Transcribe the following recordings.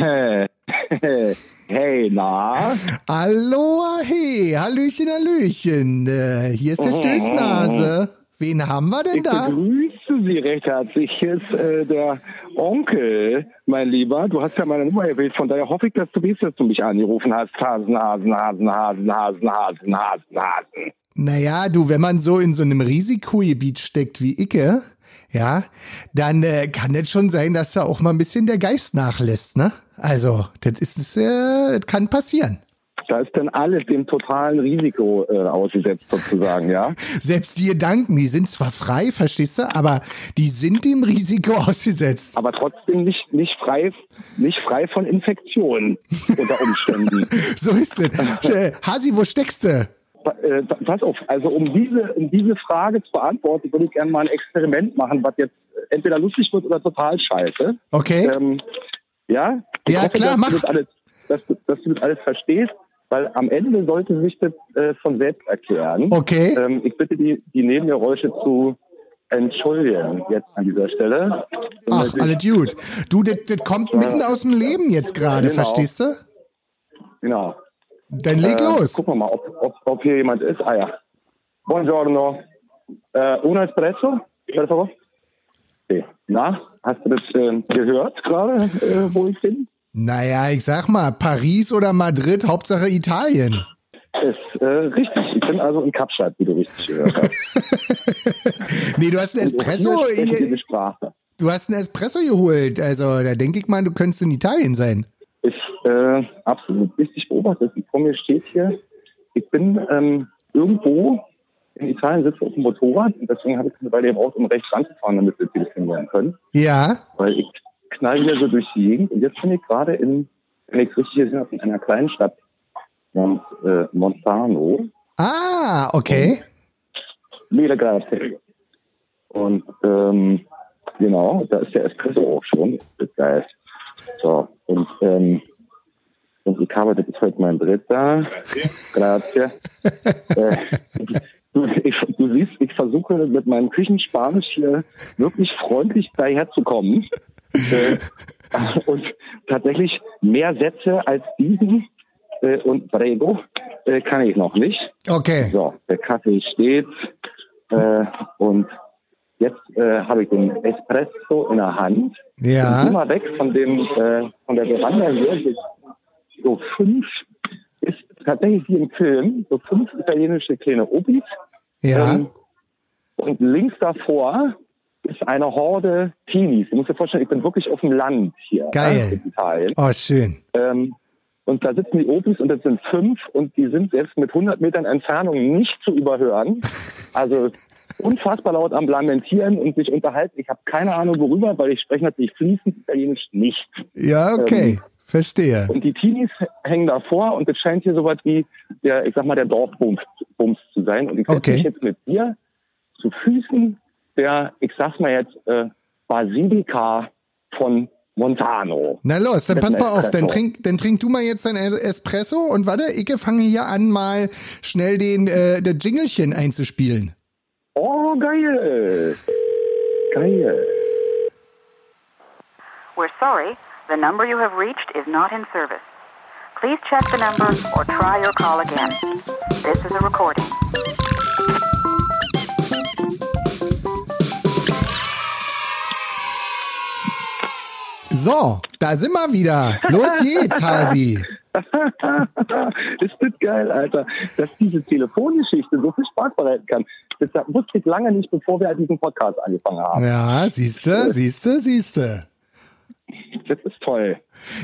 Hey, na? Aloha, hey, Hallöchen, Hallöchen. Äh, hier ist der Stöfnase. Wen haben wir denn Ich da? begrüße Sie recht herzlich. Hier ist äh, der Onkel, mein Lieber. Du hast ja meine Nummer gewählt, von daher hoffe ich, dass du weißt, dass du mich angerufen hast. Hasen, Hasen, Hasen, Hasen, Hasen, Hasen, Hasen, Hasen. Naja, du, wenn man so in so einem Risikogebiet steckt wie Icke, ja, dann äh, kann es schon sein, dass da auch mal ein bisschen der Geist nachlässt, ne? Also, das ist, äh, das kann passieren. Da ist dann alles dem totalen Risiko äh, ausgesetzt, sozusagen, ja? Selbst die Gedanken, die sind zwar frei, verstehst du, aber die sind dem Risiko ausgesetzt. Aber trotzdem nicht, nicht, frei, nicht frei von Infektionen unter Umständen. So ist es. Äh, Hasi, wo steckst du? Äh, pass auf, also um diese, um diese Frage zu beantworten, würde ich gerne mal ein Experiment machen, was jetzt entweder lustig wird oder total scheiße. Okay. Ähm, ja? Ich Ja, hoffe, klar, dass mach. Du das alles, dass, du, dass du das alles verstehst, weil am Ende sollte sich das äh, von selbst erklären. Okay. Ähm, ich bitte die, die Nebengeräusche zu entschuldigen jetzt an dieser Stelle. Ach, alles gut. Du, das kommt mitten aus dem Leben jetzt gerade, Genau. verstehst du? Genau. Dann leg Äh, los. Gucken wir mal, ob, ob, ob hier jemand ist. Ah ja. Buongiorno. Äh, uno espresso? Per favor? Okay. Na, hast du das äh, gehört gerade, äh, wo ich bin? Naja, ich sag mal, Paris oder Madrid, Hauptsache Italien. Ist äh, richtig. Ich bin also in Kapstadt, wie du richtig gehört hast. Nee, du hast einen Espresso, hier- Sprache. du hast einen Espresso geholt. Also, da denke ich mal, du könntest in Italien sein. Äh, absolut richtig beobachtet. Vor mir steht hier, ich bin ähm, irgendwo in Italien sitze auf dem Motorrad und deswegen habe ich eine Weile gebraucht, um rechts ranzufahren, damit wir telefonieren können. Ja. weil ich knall hier so durch die Gegend und jetzt bin ich gerade in, wenn ich es richtig gesehen habe, in einer kleinen Stadt namens äh, Montano, Ah, okay. Mele Grazie. Und ähm, genau, da ist der Espresso auch schon. Das ist geil. So, und ähm, und ich habe, das ist heute mein dritter. Grazie. äh, du, ich, du siehst, ich versuche mit meinem Küchenspanisch hier wirklich freundlich daherzukommen. äh, und tatsächlich mehr Sätze als diesen äh, und Prego äh, kann ich noch nicht. Okay. So, der Kaffee steht äh, und jetzt äh, habe ich den Espresso in der Hand. Ja. Und immer weg von dem äh, von der Veranda hier. So fünf ist tatsächlich wie im Film, so fünf italienische kleine Obis. Ja. Ähm, und links davor ist eine Horde Teenies. Du musst dir vorstellen, ich bin wirklich auf dem Land hier Geil. in Italien. Oh, schön. Ähm, und da sitzen die Opis und das sind fünf und die sind selbst mit 100 Metern Entfernung nicht zu überhören. Also unfassbar laut am Lamentieren und sich unterhalten. Ich habe keine Ahnung worüber, weil ich spreche natürlich fließend Italienisch nicht. Ja, okay. Ähm, Verstehe. Und die Teenies hängen davor und es scheint hier sowas wie der, ich sag mal, der Dorfbums Bums zu sein. Und ich setze Okay. mich jetzt mit dir zu Füßen der, ich sag's mal jetzt, äh, Basilika von Montano. Na los, dann pass mal auf, dann trink, dann trink du mal jetzt dein Espresso und warte, ich fange hier an, mal schnell den äh, das Jinglechen einzuspielen. Oh, geil. Geil. We're sorry, the number you have reached is not in service. Please check the number or try your call again. This is a recording. So, da sind wir wieder. Los geht's, Hasi. ist das geil, Alter, dass diese Telefongeschichte so viel Spaß bereiten kann. Das wusste ich lange nicht, bevor wir diesen Podcast angefangen haben. Ja, siehste, siehste, siehste. Das ist toll.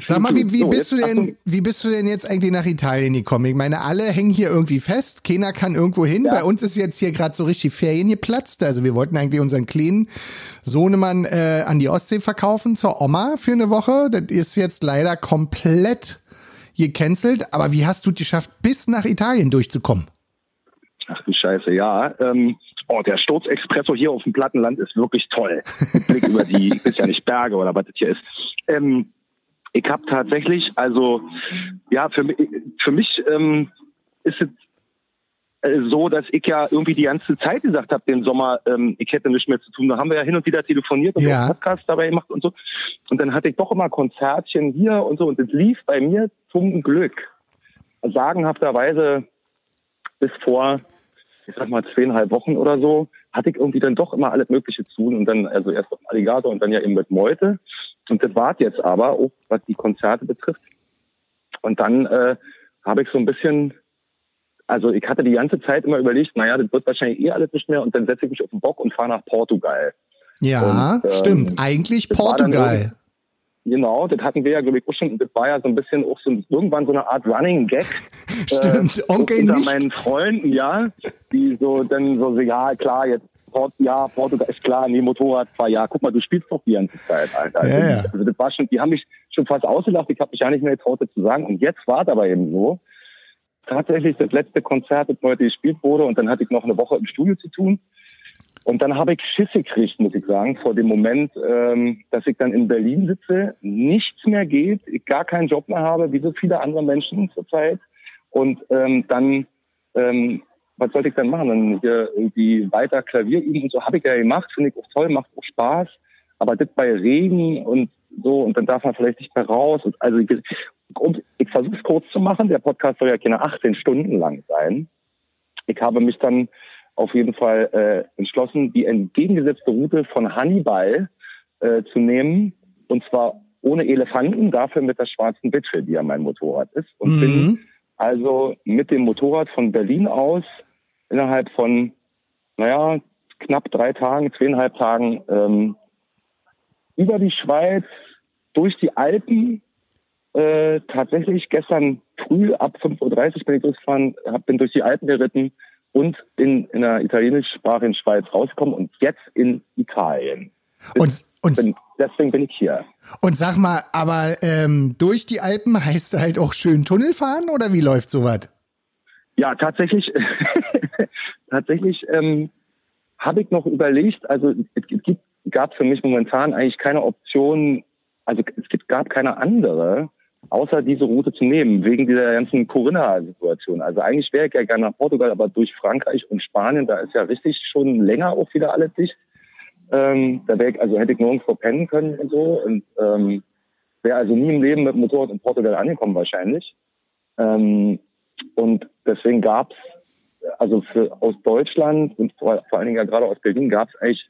Sag mal, wie, wie, So, bist du denn, Achtung. wie bist du denn jetzt eigentlich nach Italien gekommen? Ich meine, alle hängen hier irgendwie fest, keiner kann irgendwo hin. Ja. Bei uns ist jetzt hier gerade so richtig Ferien geplatzt. Also wir wollten eigentlich unseren kleinen Sohnemann äh, an die Ostsee verkaufen zur Oma für eine Woche. Das ist jetzt leider komplett gecancelt. Aber wie hast du es geschafft, bis nach Italien durchzukommen? Ach du Scheiße, ja. Ähm, oh, der Sturzexpresso hier auf dem Plattenland ist wirklich toll. Mit Blick über die, weiß ja nicht Berge oder was das hier ist. Ähm, ich habe tatsächlich, also ja, für mich, für mich ähm, ist es äh, so, dass ich ja irgendwie die ganze Zeit gesagt habe, den Sommer, ähm, ich hätte nichts mehr zu tun. Da haben wir ja hin und wieder telefoniert und Ja. einen Podcast dabei gemacht und so. Und dann hatte ich doch immer Konzertchen hier und so. Und es lief bei mir zum Glück sagenhafterweise bis vor, ich sag mal, zweieinhalb Wochen oder so, hatte ich irgendwie dann doch immer alles Mögliche zu tun. Und dann, also erst auf Alligator und dann ja eben mit Meute. Und das war jetzt aber, auch was die Konzerte betrifft. Und dann äh, habe ich so ein bisschen, also ich hatte die ganze Zeit immer überlegt, naja, das wird wahrscheinlich eh alles nicht mehr. Und dann setze ich mich auf den Bock und fahre nach Portugal. Ja, Und, ähm, stimmt. Eigentlich Portugal. Genau, das hatten wir ja, glaube ich, auch schon. Das war ja so ein bisschen auch so irgendwann so eine Art Running Gag. Stimmt, Onkel unter nicht. meinen Freunden, ja, die so dann so, so ja, klar, jetzt Port, ja, Portugal ist klar, nee, Motorradfahr, ja, guck mal, du spielst doch die ganze Zeit, Alter. Ja, ja. Also das war schon, die haben mich schon fast ausgelacht, ich habe mich ja nicht mehr getraut, das zu sagen. Und jetzt war es aber eben so, tatsächlich das letzte Konzert, das heute gespielt wurde, und dann hatte ich noch eine Woche im Studio zu tun. Und dann habe ich Schiss gekriegt, muss ich sagen, vor dem Moment, ähm, dass ich dann in Berlin sitze, nichts mehr geht, ich gar keinen Job mehr habe, wie so viele andere Menschen zurzeit. Und ähm, dann, ähm, was sollte ich dann machen? Dann hier irgendwie weiter Klavier üben und so habe ich ja gemacht, finde ich auch toll, macht auch Spaß. Aber das bei Regen und so, und dann darf man vielleicht nicht mehr raus. Und also ich, und ich versuche es kurz zu machen. Der Podcast soll ja keine 18 Stunden lang sein. Ich habe mich dann auf jeden Fall äh, entschlossen, die entgegengesetzte Route von Hannibal äh, zu nehmen. Und zwar ohne Elefanten, dafür mit der schwarzen Bitsche, die ja mein Motorrad ist. Und bin Mhm. also mit dem Motorrad von Berlin aus innerhalb von, naja, knapp drei Tagen, zweieinhalb Tagen ähm, über die Schweiz, durch die Alpen, äh, tatsächlich gestern früh ab 5.30 Uhr bin ich losgefahren, hab, bin durch die Alpen geritten und in, in der italienischsprachigen Schweiz rausgekommen und jetzt in Italien. Und, und, Bin, deswegen bin ich hier. und sag mal, aber ähm, durch die Alpen heißt halt auch schön Tunnel fahren oder wie läuft sowas? Ja, tatsächlich, tatsächlich ähm, habe ich noch überlegt, also es gibt, gab für mich momentan eigentlich keine Option, also es gibt, gab keine andere, außer diese Route zu nehmen, wegen dieser ganzen Corinna-Situation. Also eigentlich wäre ich ja gerne nach Portugal, aber durch Frankreich und Spanien, da ist ja richtig schon länger auch wieder alles dicht. Ähm, da wäre ich, also hätte ich nirgendwo pennen können und so und ähm, wäre also nie im Leben mit dem Motorrad in Portugal angekommen wahrscheinlich. Ähm, und deswegen gab es, also für aus Deutschland und vor, vor allen Dingen ja gerade aus Berlin gab es eigentlich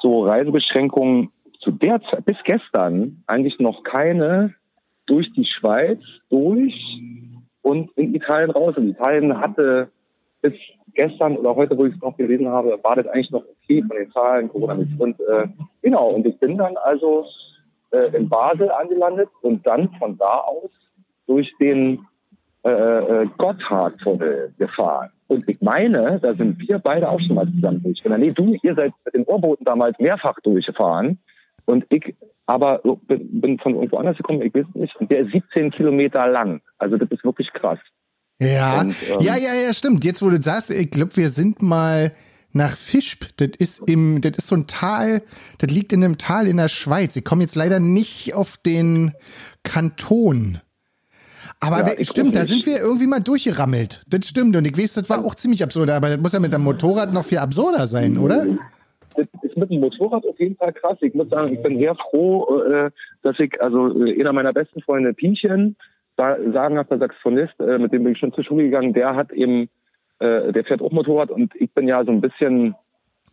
so Reisebeschränkungen zu der Zeit, bis gestern eigentlich noch keine durch die Schweiz durch und in Italien raus. Und Italien hatte bis gestern oder heute, wo ich es noch gelesen habe, war das eigentlich noch okay von den Zahlen, Corona nicht. Und äh, genau, und ich bin dann also äh, in Basel angelandet und dann von da aus durch den äh, äh, Gotthardtunnel gefahren. Und ich meine, da sind wir beide auch schon mal zusammen durchgefahren. Nee, du, ihr seid mit den Ohrboten damals mehrfach durchgefahren. Und ich aber bin, von irgendwo anders gekommen, ich weiß nicht. Und der ist 17 Kilometer lang. Also das ist wirklich krass. Ja, Und, ähm, ja, ja, ja, stimmt. Jetzt, wo du sagst, ich glaube, wir sind mal nach Fischb. Das ist im, das ist so ein Tal, das liegt in einem Tal in der Schweiz. Ich komme jetzt leider nicht auf den Kanton. Aber Ja, stimmt, da sind wir irgendwie mal durchgerammelt. Das stimmt. Und ich weiß, das war auch ziemlich absurd. Aber das muss ja mit dem Motorrad noch viel absurder sein, oder? Ist mit dem Motorrad auf jeden Fall krass. Ich muss sagen, ich bin sehr froh, äh, dass ich, also äh, einer meiner besten Freunde, Pienchen, sa- sagenhafter Saxophonist, äh, mit dem bin ich schon zur Schule gegangen, der hat eben, der fährt auch Motorrad und ich bin ja so ein bisschen,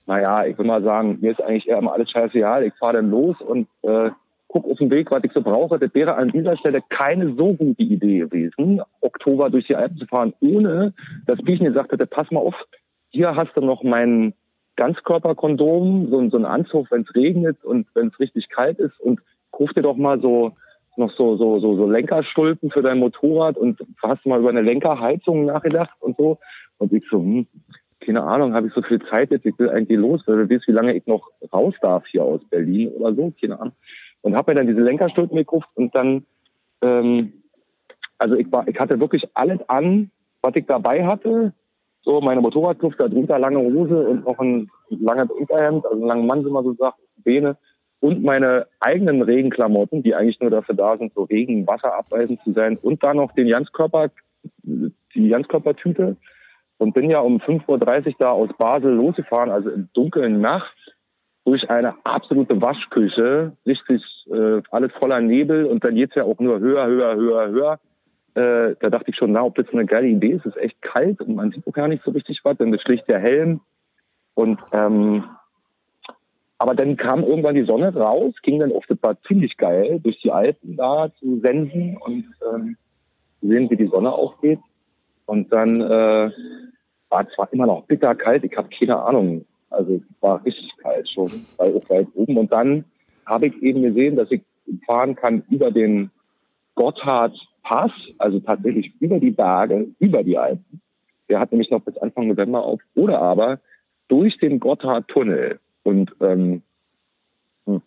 naja, ich will mal sagen, mir ist eigentlich eher immer alles scheißegal. Ich fahre dann los und äh, guck auf den Weg, was ich so brauche. Das wäre an dieser Stelle keine so gute Idee gewesen, Oktober durch die Alpen zu fahren, ohne dass Pienchen gesagt hätte, pass mal auf, hier hast du noch mein Ganzkörperkondom, so, so ein Anzug, wenn es regnet und wenn es richtig kalt ist und kauf dir doch mal so noch so, so, so, so Lenkerstulpen für dein Motorrad und hast mal über eine Lenkerheizung nachgedacht und so. Und ich so, hm, keine Ahnung, habe ich so viel Zeit jetzt, ich will eigentlich los, weil du weißt, wie lange ich noch raus darf hier aus Berlin oder so, keine Ahnung. Und habe mir dann diese Lenkerstulpen gekauft und dann, ähm, also ich war, ich hatte wirklich alles an, was ich dabei hatte. So meine Motorradkluft, da drunter lange Hose und noch ein langes Unterhemd, also einen langen Mann, wie man so sagt, Beine. Und meine eigenen Regenklamotten, die eigentlich nur dafür da sind, so Regen, Wasser abweisend zu sein. Und dann noch den Ganzkörper, die Ganzkörpertüte. und bin ja um 5.30 Uhr da aus Basel losgefahren, also im dunklen Nacht, durch eine absolute Waschküche, richtig äh, alles voller Nebel und dann geht's ja auch nur höher, höher, höher, höher. Äh, da dachte ich schon, na, ob das eine geile Idee ist, es ist echt kalt und man sieht auch gar nicht so richtig was, das schlicht der Helm. Und ähm, aber dann kam irgendwann die Sonne raus, ging dann auf, das war ziemlich geil, durch die Alpen da zu sensen und ähm, sehen, wie die Sonne aufgeht. Und dann äh, war es zwar immer noch bitterkalt, ich habe keine Ahnung, also war richtig kalt schon, weil es weit oben. Und dann habe ich eben gesehen, dass ich fahren kann über den Gotthard-Pass, also tatsächlich über die Berge, über die Alpen. Der hat nämlich noch bis Anfang November auf. Oder aber durch den Gotthard-Tunnel. Und ähm, hm,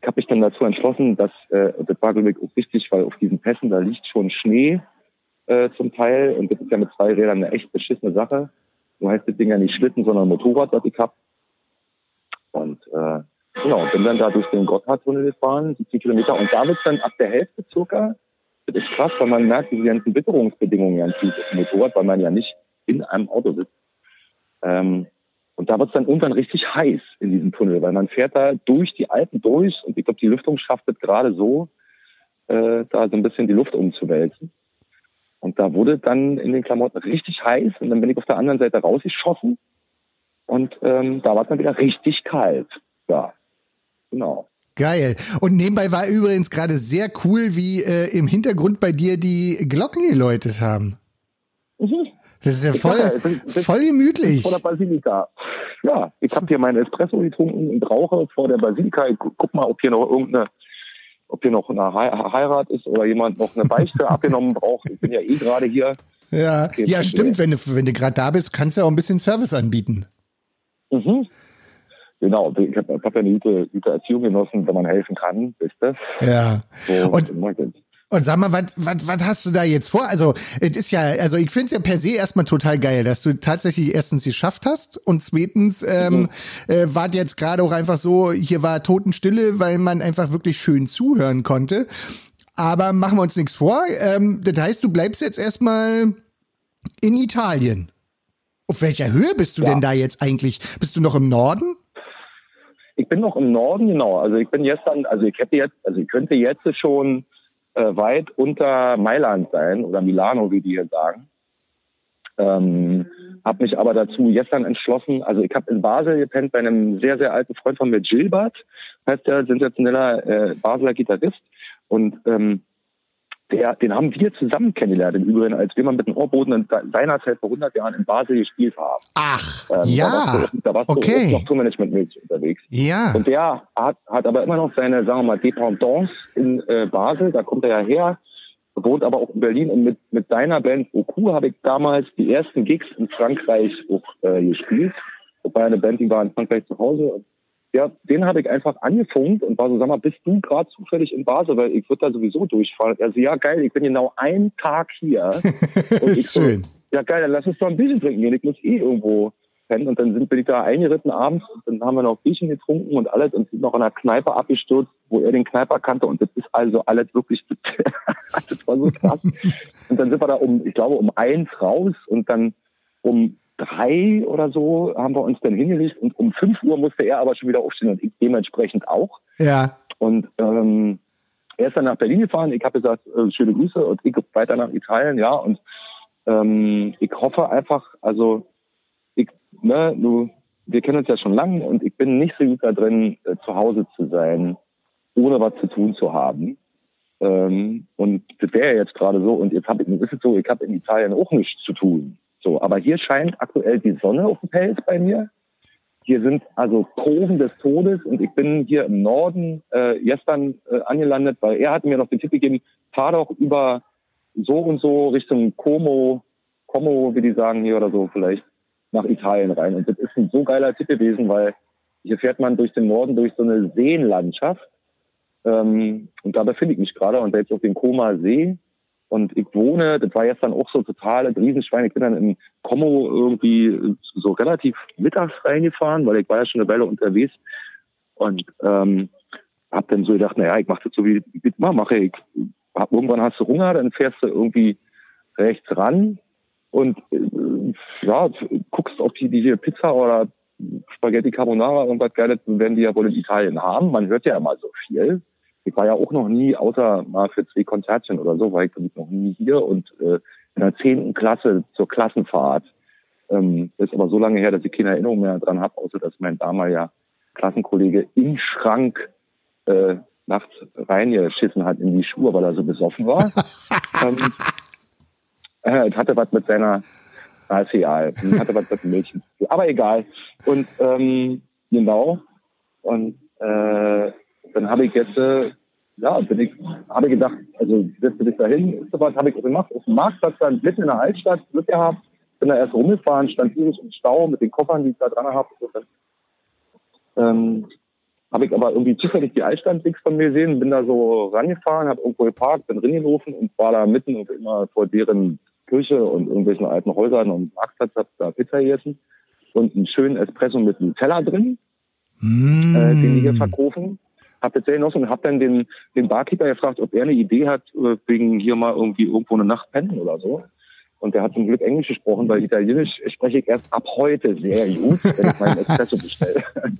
ich habe mich dann dazu entschlossen, dass äh, das war glaube ich auch wichtig, weil auf diesen Pässen da liegt schon Schnee äh, zum Teil und das ist ja mit zwei Rädern eine echt beschissene Sache. So heißt das Ding ja nicht Schlitten, sondern Motorrad, was ich hab. Und äh, genau, bin dann da durch den Gotthardtunnel gefahren, 70 Kilometer und da wird dann ab der Hälfte circa, das ist krass, weil man merkt diese ganzen Witterungsbedingungen ganz gut dem Motorrad, weil man ja nicht in einem Auto sitzt. Ähm, und da wird es dann irgendwann richtig heiß in diesem Tunnel, weil man fährt da durch die Alpen durch und ich glaube, die Lüftung schafft es gerade so, äh, da so ein bisschen die Luft umzuwälzen. Und da wurde dann in den Klamotten richtig heiß und dann bin ich auf der anderen Seite rausgeschossen und ähm, da war es dann wieder richtig kalt. Ja, genau. Geil. Und nebenbei war übrigens gerade sehr cool, wie äh, im Hintergrund bei dir die Glocken geläutet haben. Mhm. Das ist ja voll, ja, voll gemütlich. Vor der Basilika. Ja, ich habe hier meinen Espresso getrunken und rauche vor der Basilika. Ich guck mal, ob hier noch irgendeine, ob hier noch eine Heirat ist oder jemand noch eine Beichte abgenommen braucht. Ich bin ja eh gerade hier. Ja, ja stimmt. Wenn du, wenn du gerade da bist, kannst du auch ein bisschen Service anbieten. Mhm. Genau, ich habe hab ja eine gute, gute Erziehung genossen, wenn man helfen kann, wisst ihr? Ja. So, und, und sag mal, was, was, was hast du da jetzt vor? Also, es ist ja, also ich finde es ja per se erstmal total geil, dass du tatsächlich erstens geschafft hast und zweitens ähm, mhm. äh, war jetzt gerade auch einfach so, hier war Totenstille, weil man einfach wirklich schön zuhören konnte. Aber machen wir uns nichts vor. Ähm, das heißt, du bleibst jetzt erstmal in Italien. Auf welcher Höhe bist du ja. denn da jetzt eigentlich? Bist du noch im Norden? Ich bin noch im Norden, genau. Also ich bin dann, also ich hätte jetzt, also ich könnte jetzt schon äh, weit unter Mailand sein oder Milano, wie die hier sagen. Ähm, habe mich aber dazu gestern entschlossen, also ich habe in Basel gepennt bei einem sehr, sehr alten Freund von mir, Gilbert, heißt der sensationeller äh, Basler Gitarrist. Und ähm, der, den haben wir zusammen kennengelernt im Übrigen, als wir mal mit dem Ohrboden in seinerzeit vor 100 Jahren in Basel gespielt haben. Ach, ähm, ja, da warst du, okay. noch Tourmanagement unterwegs. Ja. Und der hat, hat aber immer noch seine, sagen wir mal, Dependance in äh, Basel, da kommt er ja her, wohnt aber auch in Berlin und mit, mit seiner Band Oku habe ich damals die ersten Gigs in Frankreich auch äh, gespielt. Wobei eine Band, die war in Frankreich zu Hause ja, den habe ich einfach angefunkt und war so, sag mal, bist du gerade zufällig in Basel, weil ich würde da sowieso durchfahren. Er so, ja geil, ich bin genau einen Tag hier. und ich Schön. So, ja geil, dann lass uns doch ein Bierchen trinken gehen, ich muss eh irgendwo pennen. Und dann sind, bin ich da eingeritten abends und dann haben wir noch Bierchen getrunken und alles und sind noch in einer Kneipe abgestürzt, wo er den Kneiper kannte und das ist also alles wirklich, das war so krass. und dann sind wir da um, ich glaube, um eins raus und dann um drei oder so haben wir uns dann hingelegt und um fünf Uhr musste er aber schon wieder aufstehen und ich dementsprechend auch. Ja. Und ähm, er ist dann nach Berlin gefahren. Ich habe gesagt, äh, schöne Grüße und ich weiter nach Italien, ja. Und ähm, ich hoffe einfach, also ich, ne, du, wir kennen uns ja schon lange und ich bin nicht so gut da drin, äh, zu Hause zu sein, ohne was zu tun zu haben. Ähm, und das wäre ja jetzt gerade so. Und jetzt habe ich, ist es so, ich habe in Italien auch nichts zu tun. So, aber hier scheint aktuell die Sonne auf dem Fels bei mir. Hier sind also Kurven des Todes und ich bin hier im Norden äh, gestern äh, angelandet, weil er hat mir noch den Tipp gegeben, fahr doch über so und so Richtung Como, Como, wie die sagen hier oder so vielleicht, nach Italien rein. Und das ist ein so geiler Tipp gewesen, weil hier fährt man durch den Norden durch so eine Seenlandschaft. Ähm, und da befinde ich mich gerade und jetzt auf dem Koma See und ich wohne, das war jetzt dann auch so total ein Riesenschwein. Ich bin dann in Como irgendwie so relativ mittags reingefahren, weil ich war ja schon eine Weile unterwegs. Und ähm, hab dann so gedacht, naja, ich mache das so wie ich mal mache. Ich hab, irgendwann hast du Hunger, dann fährst du irgendwie rechts ran und äh, ja, guckst, ob die, die hier Pizza oder Spaghetti Carbonara irgendwas Geiles, werden die ja wohl in Italien haben. Man hört ja immer so viel. Ich war ja auch noch nie, außer mal für zwei Konzertchen oder so, war ich noch nie hier und äh, in der zehnten Klasse zur Klassenfahrt. Ähm, ist aber so lange her, dass ich keine Erinnerung mehr dran habe, außer dass mein damaliger Klassenkollege im Schrank äh, nachts reingeschissen hat in die Schuhe, weil er so besoffen war. ähm, äh, hatte was mit seiner Ah, ist egal. Hatte was mit dem Mädchen. Aber egal. Und ähm, genau. Und äh, dann habe ich jetzt, äh, ja, bin ich, habe gedacht, also setze dich dahin, ist sowas, habe ich gemacht. Auf dem Marktplatz dann mitten in der Altstadt Glück gehabt, bin da erst rumgefahren, stand tierisch im Stau mit den Koffern, die ich da dran habe. Ähm, habe ich aber irgendwie zufällig die Altstadt links von mir gesehen, bin da so rangefahren, habe irgendwo geparkt, bin reingelaufen und war da mitten und immer vor deren Kirche und irgendwelchen alten Häusern und Marktplatz habe da Pizza gegessen und einen schönen Espresso mit Nutella drin, mm. äh, den die hier verkaufen. Hab jetzt noch und hab dann den, den Barkeeper gefragt, ob er eine Idee hat, äh, wegen hier mal irgendwie irgendwo eine Nacht pennen oder so. Und der hat zum Glück Englisch gesprochen, weil Italienisch spreche ich erst ab heute sehr gut, wenn ich meinen Espresso bestelle.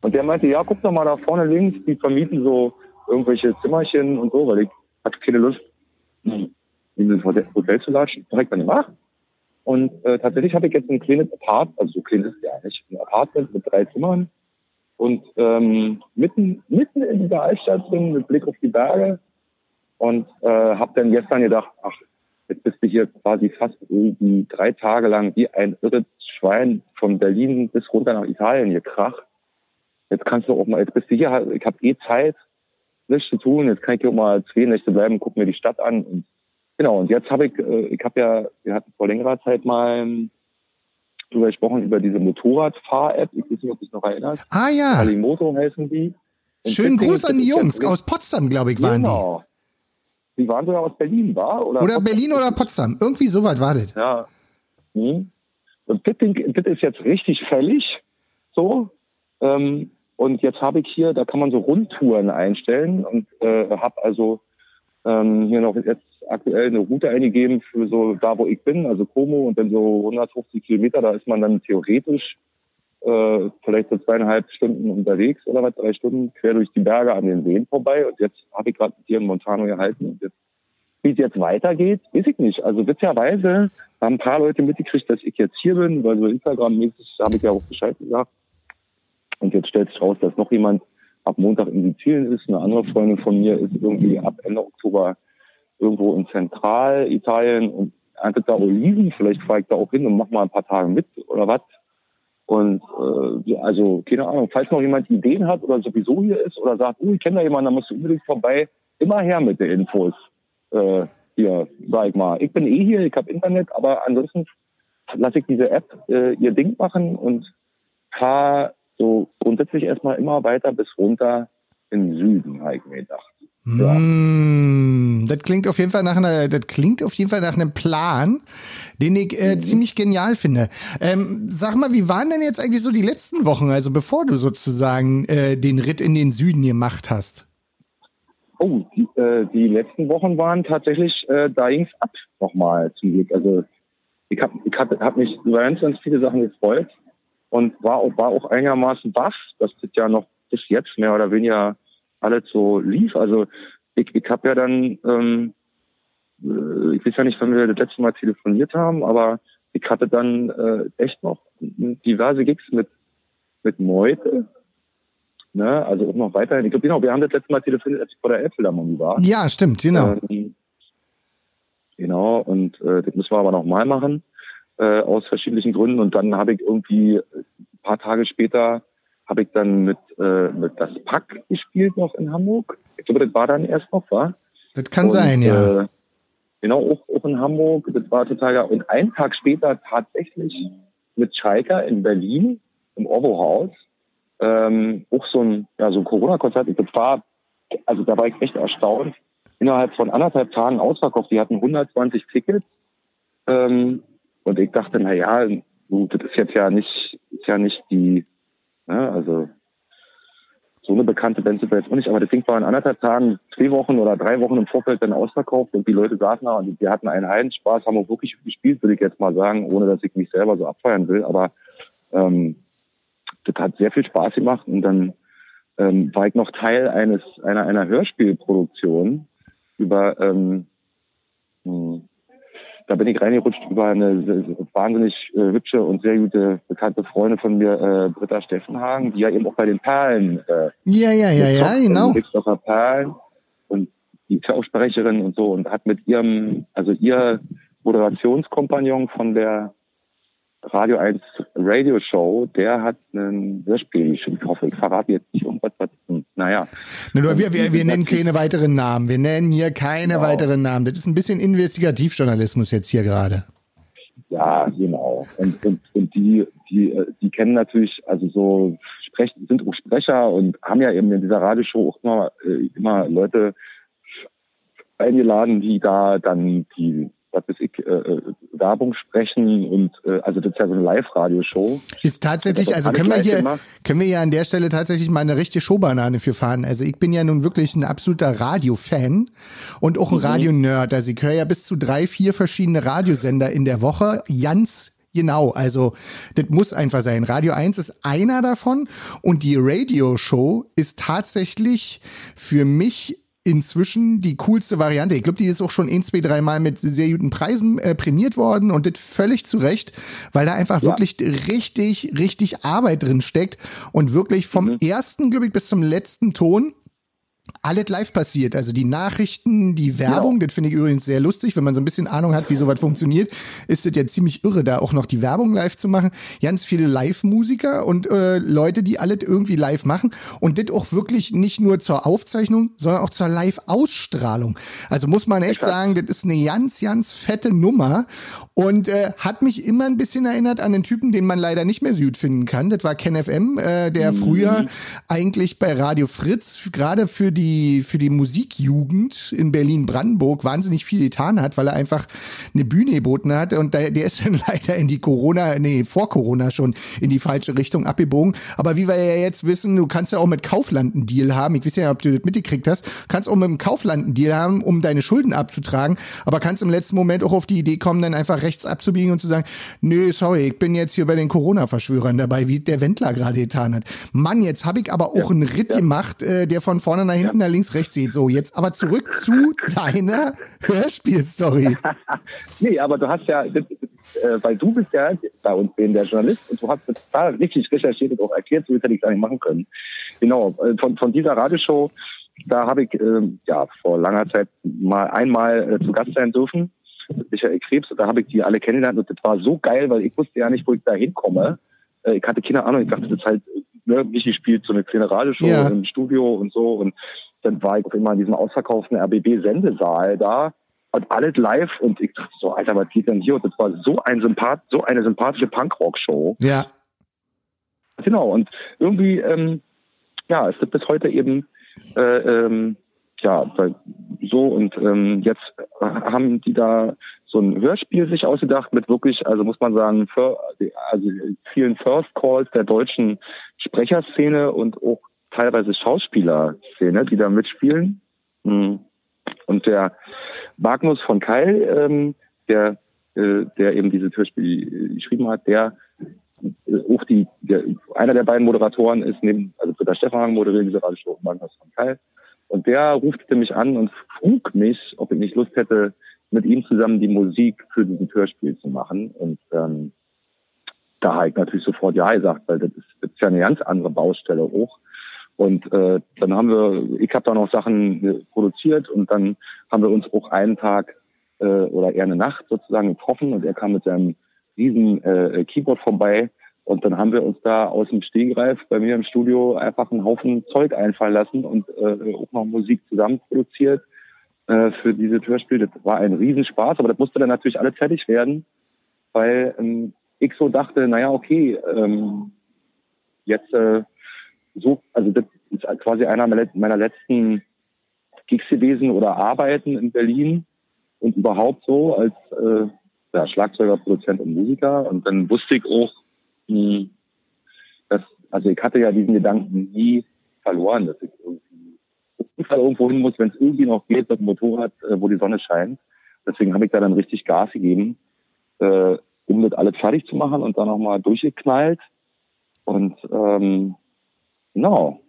Und der meinte, ja, guck doch mal da vorne links, die vermieten so irgendwelche Zimmerchen und so, weil ich hatte keine Lust, in das Hotel zu latschen, direkt dann gemacht. Und äh, tatsächlich habe ich jetzt ein kleines Apartment, also so klein ist ja nicht, ein Apartment mit drei Zimmern und ähm, mitten, mitten in dieser Altstadt drin mit Blick auf die Berge. Und äh, habe dann gestern gedacht, ach, jetzt bist du hier quasi fast irgendwie drei Tage lang wie ein irres Schwein von Berlin bis runter nach Italien gekracht. Jetzt kannst du auch mal, jetzt bist du hier, ich habe eh Zeit, nichts zu tun, jetzt kann ich hier auch mal zwei Nächte bleiben, guck mir die Stadt an. Und Genau, und jetzt habe ich, äh, ich habe ja, wir hatten vor längerer Zeit mal drüber gesprochen, über diese Motorradfahr-App. Ich weiß nicht, ob du dich noch erinnerst. Ah ja. Kalimoto heißen die. Und Schönen Gruß an die Jungs. Aus Potsdam, glaube ich, waren genau. die. Die waren sogar aus Berlin, war? Oder, oder Berlin oder Potsdam. Irgendwie so weit war das. Ja. Hm. Und das, das ist jetzt richtig fällig. So. Ähm, und jetzt habe ich hier, da kann man so Rundtouren einstellen und äh, habe also ähm, hier noch jetzt aktuell eine Route eingegeben für so da, wo ich bin, also Como und dann so 150 Kilometer, da ist man dann theoretisch äh, vielleicht so zweieinhalb Stunden unterwegs oder was, drei Stunden quer durch die Berge an den Seen vorbei und jetzt habe ich gerade hier in Montano gehalten und jetzt wie es jetzt weitergeht, weiß ich nicht. Also witzigerweise haben ein paar Leute mitgekriegt, dass ich jetzt hier bin, weil so Instagram-mäßig habe ich ja auch Bescheid gesagt. Und jetzt stellt sich raus, dass noch jemand ab Montag in Sizilien ist. Eine andere Freundin von mir ist irgendwie ab Ende Oktober irgendwo in Zentralitalien und erntet da Oliven. Vielleicht fahre ich da auch hin und mach mal ein paar Tage mit oder was. Und äh, also, keine Ahnung, falls noch jemand Ideen hat oder sowieso hier ist oder sagt, oh, ich kenne da jemanden, dann musst du unbedingt vorbei, immer her mit den Infos. Äh, hier, sag ich mal. Ich bin eh hier, ich habe Internet, aber ansonsten lasse ich diese App äh, ihr Ding machen und fahre so grundsätzlich erstmal immer weiter bis runter in den Süden, habe ich mir gedacht. Ja. Mm, das klingt auf jeden Fall nach einer, das klingt auf jeden Fall nach einem Plan, den ich äh, mhm. ziemlich genial finde. Ähm, sag mal, wie waren denn jetzt eigentlich so die letzten Wochen, also bevor du sozusagen äh, den Ritt in den Süden gemacht hast? Oh, die, äh, die letzten Wochen waren tatsächlich, äh, da ging's ab nochmal zum Glück. Also ich habe ich hab, hab mich über ganz, ganz viele Sachen gefreut und war auch, war auch einigermaßen baff, dass das ja noch bis jetzt mehr oder weniger alles so lief. Also ich, ich habe ja dann, ähm, äh, ich weiß ja nicht, wann wir das letzte Mal telefoniert haben, aber ich hatte dann äh, echt noch diverse Gigs mit mit Meute. Ne, also auch noch weiterhin. Ich glaube, genau, wir haben das letzte Mal telefoniert, als ich vor der Elbphilharmonie war. Ja, stimmt, genau. Ähm, genau, und äh, das müssen wir aber nochmal machen, äh, aus verschiedenen Gründen. Und dann habe ich irgendwie ein paar Tage später habe ich dann mit, äh, mit das Pack gespielt noch in Hamburg. Ich glaube, das war dann erst noch, war. Das kann und, sein, ja. Äh, genau, auch, auch in Hamburg. Das war total geil. Und einen Tag später tatsächlich mit Schalker in Berlin im Orwo-Haus. Ähm, auch so ein, ja, so ein Corona-Konzert. Das war, also da war ich echt erstaunt. Innerhalb von anderthalb Tagen ausverkauft. Die hatten 120 Tickets. Ähm, und ich dachte, na ja, das ist jetzt ja nicht, ist ja nicht die, ja, also so eine bekannte Bands sind wir jetzt auch nicht, aber das Ding war in anderthalb Tagen, zwei Wochen oder drei Wochen im Vorfeld dann ausverkauft und die Leute saßen da und wir hatten einen Heidenspaß, haben auch wirklich gespielt, würde ich jetzt mal sagen, ohne dass ich mich selber so abfeiern will, aber ähm, das hat sehr viel Spaß gemacht und dann ähm, war ich noch Teil eines einer einer Hörspielproduktion über ähm, hm, da bin ich reingerutscht über eine wahnsinnig äh, hübsche und sehr gute bekannte Freundin von mir, äh, Britta Steffenhagen, die ja eben auch bei den Perlen. Äh, ja, ja, ja, ja, genau. Rixdorfer Perlen und die ist ja auch Sprecherin und so und hat mit ihrem, also ihr Moderationskompagnon von der Radio 1 Radio Show, der hat ein Hörspiel. Ich hoffe, ich verrate jetzt nicht irgendwas, was, hm, naja. Nur, wir, wir, wir nennen keine weiteren Namen. Wir nennen hier keine genau. weiteren Namen. Das ist ein bisschen Investigativjournalismus jetzt hier gerade. Ja, genau. Und, und, und die, die, die kennen natürlich, also so, sprechen, sind auch Sprecher und haben ja eben in dieser Radioshow auch immer, äh, immer Leute eingeladen, die da dann die was weiß ich, äh, äh, Werbung sprechen und äh, also das ist ja so eine Live-Radio-Show. Ist tatsächlich, also können wir hier, gemacht. können wir ja an der Stelle tatsächlich mal eine richtige Showbanane für fahren. Also ich bin ja nun wirklich ein absoluter Radio-Fan und auch ein mhm. Radio-Nerd. Also ich höre ja bis zu drei, vier verschiedene Radiosender in der Woche. Ganz Genau, also das muss einfach sein. Radio 1 ist einer davon und die Radio-Show ist tatsächlich für mich inzwischen die coolste Variante. Ich glaube, die ist auch schon ein, zwei, drei Mal mit sehr guten Preisen äh, prämiert worden und das völlig zu Recht, weil da einfach ja. wirklich richtig, richtig Arbeit drin steckt und wirklich vom mhm. ersten, glaube ich, bis zum letzten Ton alles live passiert. Also die Nachrichten, die Werbung, ja. das finde ich übrigens sehr lustig, wenn man so ein bisschen Ahnung hat, wie sowas funktioniert, ist das ja ziemlich irre, da auch noch die Werbung live zu machen. Ganz viele Live-Musiker und äh, Leute, die alles irgendwie live machen und das auch wirklich nicht nur zur Aufzeichnung, sondern auch zur Live-Ausstrahlung. Also muss man echt sagen, das ist eine ganz, ganz fette Nummer und äh, hat mich immer ein bisschen erinnert an den Typen, den man leider nicht mehr Süd finden kann. Das war Ken FM, äh, der mhm. früher eigentlich bei Radio Fritz gerade für die, für die Musikjugend in Berlin-Brandenburg wahnsinnig viel getan hat, weil er einfach eine Bühne geboten hat und der, der ist dann leider in die Corona, nee, vor Corona schon in die falsche Richtung abgebogen. Aber wie wir ja jetzt wissen, du kannst ja auch mit Kaufland einen Deal haben. Ich weiß ja, ob du das mitgekriegt hast. Kannst auch mit dem Kaufland einen Deal haben, um deine Schulden abzutragen. Aber kannst im letzten Moment auch auf die Idee kommen, dann einfach rechts abzubiegen und zu sagen, nö, sorry, ich bin jetzt hier bei den Corona-Verschwörern dabei, wie der Wendler gerade getan hat. Mann, jetzt habe ich aber auch ja, einen Ritt ja. gemacht, äh, der von vorne nach hinten nach links, rechts sieht. So, jetzt aber zurück zu deiner Hörspielstory. nee, aber du hast ja, äh, weil du bist ja bei uns bin der Journalist und du hast total richtig recherchiert und auch erklärt, so hätte ich gar nicht machen können. Genau, äh, von, von dieser Radioshow, da habe ich äh, ja vor langer Zeit mal einmal äh, zu Gast sein dürfen. Michael Krebs, und da habe ich die alle kennengelernt und das war so geil, weil ich wusste ja nicht, wo ich da hinkomme. Äh, ich hatte keine Ahnung, ich dachte, das ist halt ne, Michi spielt so eine kleine Radioshow ja. im Studio und so. Und dann war ich auf einmal in diesem ausverkauften RBB-Sendesaal da und alles live und ich dachte so, Alter, was geht denn hier? Und das war so ein Sympath, so eine sympathische Punkrock-Show. Ja. Genau. Und irgendwie, ähm, ja, es gibt bis heute eben, äh, ähm, ja, so und ähm, jetzt haben die da so ein Hörspiel sich ausgedacht mit wirklich, also muss man sagen, für, also vielen First Calls der deutschen Sprecherszene und auch teilweise Schauspielerszene, die da mitspielen. Hm. Und der Magnus von Keil, ähm, der, äh, der eben dieses Hörspiel geschrieben hat, der äh, auch die, der, einer der beiden Moderatoren ist neben, also Britta Stefan moderiert diese Radioshow Magnus von Keil. Und der rufte mich an und frug mich, ob ich nicht Lust hätte, mit ihm zusammen die Musik für dieses Hörspiel zu machen. Und ähm, da habe ich natürlich sofort ja gesagt, weil das ist, das ist ja eine ganz andere Baustelle auch. Und äh, dann haben wir, ich habe da noch Sachen äh, produziert und dann haben wir uns auch einen Tag äh, oder eher eine Nacht sozusagen getroffen und er kam mit seinem riesen äh, Keyboard vorbei und dann haben wir uns da aus dem Stehgreif bei mir im Studio einfach einen Haufen Zeug einfallen lassen und äh, auch noch Musik zusammen produziert äh, für diese Hörspiel. Das war ein Riesenspaß, aber das musste dann natürlich alles fertig werden, weil ähm, ich so dachte, naja, okay, ähm, jetzt äh, so, also das ist quasi einer meiner letzten Gigs gewesen oder Arbeiten in Berlin und überhaupt so als äh, ja, Schlagzeuger, Produzent und Musiker. Und dann wusste ich auch, hm, dass, also ich hatte ja diesen Gedanken nie verloren, dass ich irgendwie irgendwo hin muss, wenn es irgendwie noch geht mit dem Motorrad, äh, wo die Sonne scheint. Deswegen habe ich da dann richtig Gas gegeben, äh, um das alles fertig zu machen und dann nochmal durchgeknallt. Und ähm, genau.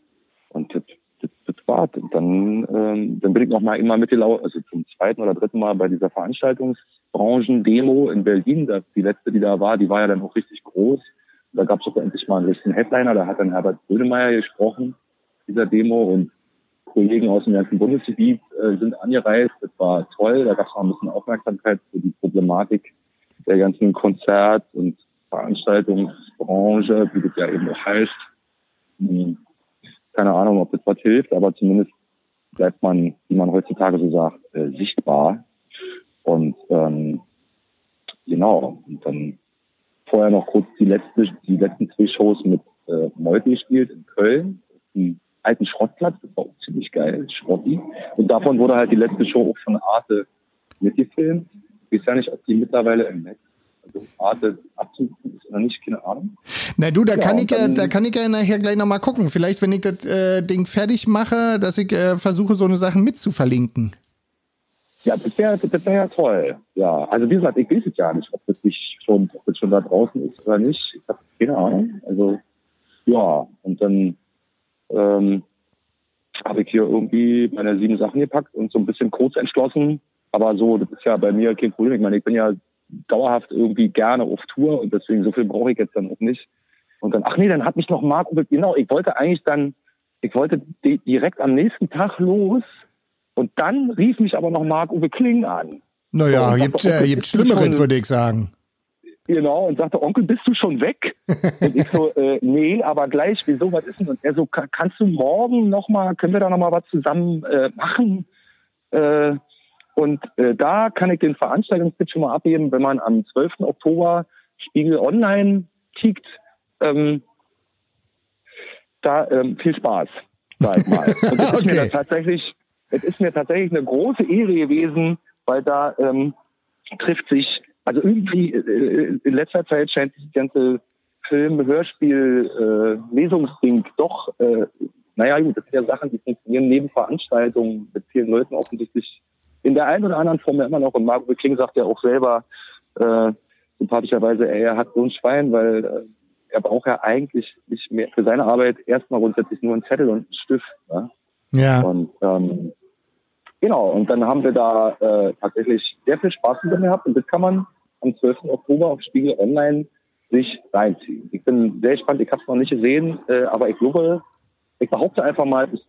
Und das, das, das war's. Und dann, ähm, dann bin ich nochmal immer mitgelaufen, also zum zweiten oder dritten Mal bei dieser Veranstaltungsbranchen-Demo in Berlin. Das, die letzte, die da war, die war ja dann auch richtig groß. Da gab es auch endlich mal einen richtigen Headliner, da hat dann Herbert Grönemeyer gesprochen, dieser Demo. Und Kollegen aus dem ganzen Bundesgebiet äh, sind angereist. Das war toll. Da gab es auch ein bisschen Aufmerksamkeit für die Problematik der ganzen Konzert- und Veranstaltungsbranche, wie das ja eben auch heißt. Hm, keine Ahnung, ob das was hilft, aber zumindest bleibt man, wie man heutzutage so sagt, äh, sichtbar. Und ähm, genau, und dann vorher noch kurz die letzte, die letzten zwei Shows mit äh, Meute gespielt in Köln. Ein alten Schrottplatz, das war auch ziemlich geil, Schrotti. Und davon wurde halt die letzte Show auch von Arte mitgefilmt. Ich weiß ja nicht, ob die mittlerweile im Netz also Arte abzurufen ist oder nicht, keine Ahnung. Na du, da ja, kann ich ja, da kann ich ja nachher gleich nochmal gucken. Vielleicht, wenn ich das äh, Ding fertig mache, dass ich äh, versuche, so eine Sachen mitzuverlinken. Ja, das wäre das wär ja toll. Ja, also wie gesagt, ich weiß es ja nicht, ob das nicht schon, ob das schon da draußen ist oder nicht. Ich habe keine Ahnung. Also ja, und dann ähm, habe ich hier irgendwie meine sieben Sachen gepackt und so ein bisschen kurz entschlossen. Aber so, das ist ja bei mir kein Problem. Ich meine, ich bin ja dauerhaft irgendwie gerne auf Tour und deswegen so viel brauche ich jetzt dann auch nicht. Und dann, ach nee, dann hat mich noch Marc, genau, ich wollte eigentlich dann, ich wollte direkt am nächsten Tag los und dann rief mich aber noch Marc-Uwe Kling an. Naja, so, gibt, äh, gibt Schlimmeren, würde ich sagen. Genau, und sagte, Onkel, bist du schon weg? und ich so, äh, nee, aber gleich, wieso, was ist denn? Und er so, kannst du morgen nochmal, können wir da nochmal was zusammen äh, machen? Äh, und äh, da kann ich den Veranstaltungstipp schon mal abgeben, wenn man am 12. Oktober Spiegel Online kiegt, ähm, da ähm, viel Spaß, sag ich mal. Und das okay. ist mir tatsächlich, es ist mir tatsächlich eine große Ehre gewesen, weil da ähm, trifft sich also irgendwie äh, in letzter Zeit scheint das ganze Film, Hörspiel, äh, Lesungsding doch, äh, naja gut, das sind ja Sachen, die funktionieren neben Veranstaltungen mit vielen Leuten offensichtlich in der einen oder anderen Form ja immer noch. Und Marco Kling sagt ja auch selber äh, sympathischerweise, er hat so ein Schwein, weil äh, er braucht ja eigentlich nicht mehr für seine Arbeit erstmal grundsätzlich nur einen Zettel und einen Stift. Ne? Ja. Und ähm, genau, und dann haben wir da äh, tatsächlich sehr viel Spaß mit gehabt und das kann man am 12. Oktober auf Spiegel Online sich reinziehen. Ich bin sehr gespannt, ich habe es noch nicht gesehen, äh, aber ich glaube, ich behaupte einfach mal, es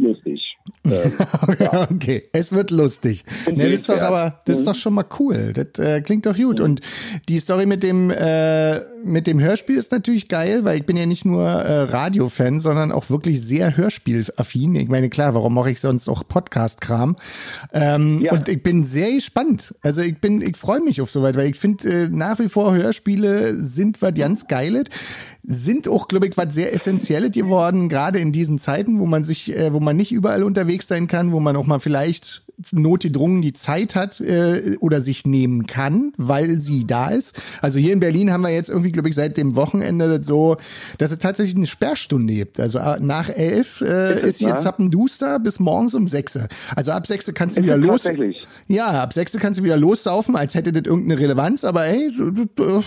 lustig. Äh, ja. okay, es wird lustig. Ne, das ist doch aber, das ist mhm. doch schon mal cool. Das äh, klingt doch gut. Mhm. Und die Story mit dem äh, mit dem Hörspiel ist natürlich geil, weil ich bin ja nicht nur äh, Radiofan, sondern auch wirklich sehr Hörspielaffin. Ich meine, klar, warum mache ich sonst auch Podcast-Kram? Ähm, ja. Und ich bin sehr gespannt. Also ich bin, ich freue mich auf soweit, weil ich finde äh, nach wie vor Hörspiele sind was ganz Geiles sind auch, glaube ich, was sehr Essentielles geworden, gerade in diesen Zeiten, wo man sich, äh, wo man nicht überall unterwegs sein kann, wo man auch mal vielleicht notgedrungen die Zeit hat äh, oder sich nehmen kann, weil sie da ist. Also hier in Berlin haben wir jetzt irgendwie, glaube ich, seit dem Wochenende so, dass es tatsächlich eine Sperrstunde gibt. Also äh, nach elf äh, ist hier Zappenduster bis morgens um sechs. Also ab sechs kannst du wieder los. Ja, ab sechs kannst du wieder lossaufen, als hätte das irgendeine Relevanz, aber hey,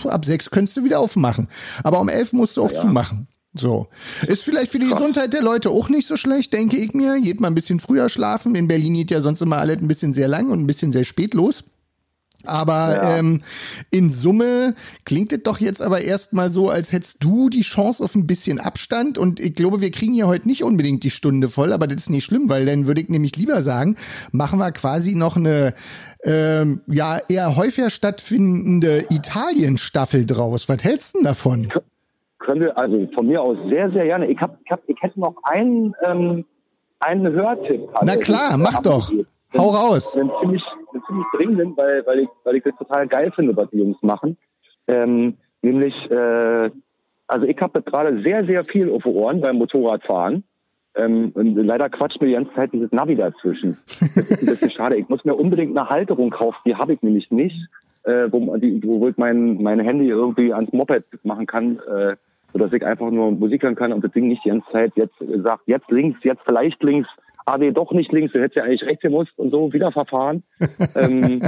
ab sechs könntest du wieder aufmachen. Aber um elf musst du auch ja. zumachen. So. Ist vielleicht für die. Gesundheit der Leute auch nicht so schlecht, denke ich mir. Geht mal ein bisschen früher schlafen. In Berlin geht ja sonst immer alles ein bisschen sehr lang und ein bisschen sehr spät los. Aber ja. ähm, in Summe klingt es doch jetzt aber erstmal so, als hättest du die Chance auf ein bisschen Abstand. Und ich glaube, wir kriegen ja heute nicht unbedingt die Stunde voll, aber das ist nicht schlimm, weil dann würde ich nämlich lieber sagen, machen wir quasi noch eine ähm, ja eher häufiger stattfindende Italien-Staffel draus. Was hältst du denn davon? Können wir, also von mir aus sehr, sehr gerne. Ich, hab, ich, hab, ich hätte noch einen, ähm, einen Hörtipp. Na klar, mach doch. Hau raus. Einen ziemlich, einen ziemlich dringenden, weil, weil, ich, weil ich das total geil finde, was die Jungs machen. Ähm, nämlich, äh, also ich habe gerade sehr, sehr viel auf Ohren beim Motorradfahren. Ähm, und leider quatscht mir die ganze Zeit dieses Navi dazwischen. Das ist ein bisschen schade. Ich muss mir unbedingt eine Halterung kaufen, die habe ich nämlich nicht, äh, wo, die, wo ich mein, mein Handy irgendwie ans Moped machen kann. Äh, sodass ich einfach nur Musik hören kann und das Ding nicht die ganze Zeit jetzt sagt, jetzt links, jetzt vielleicht links, ah nee, doch nicht links, du hättest ja eigentlich rechts gemusst und so, wieder verfahren. ähm,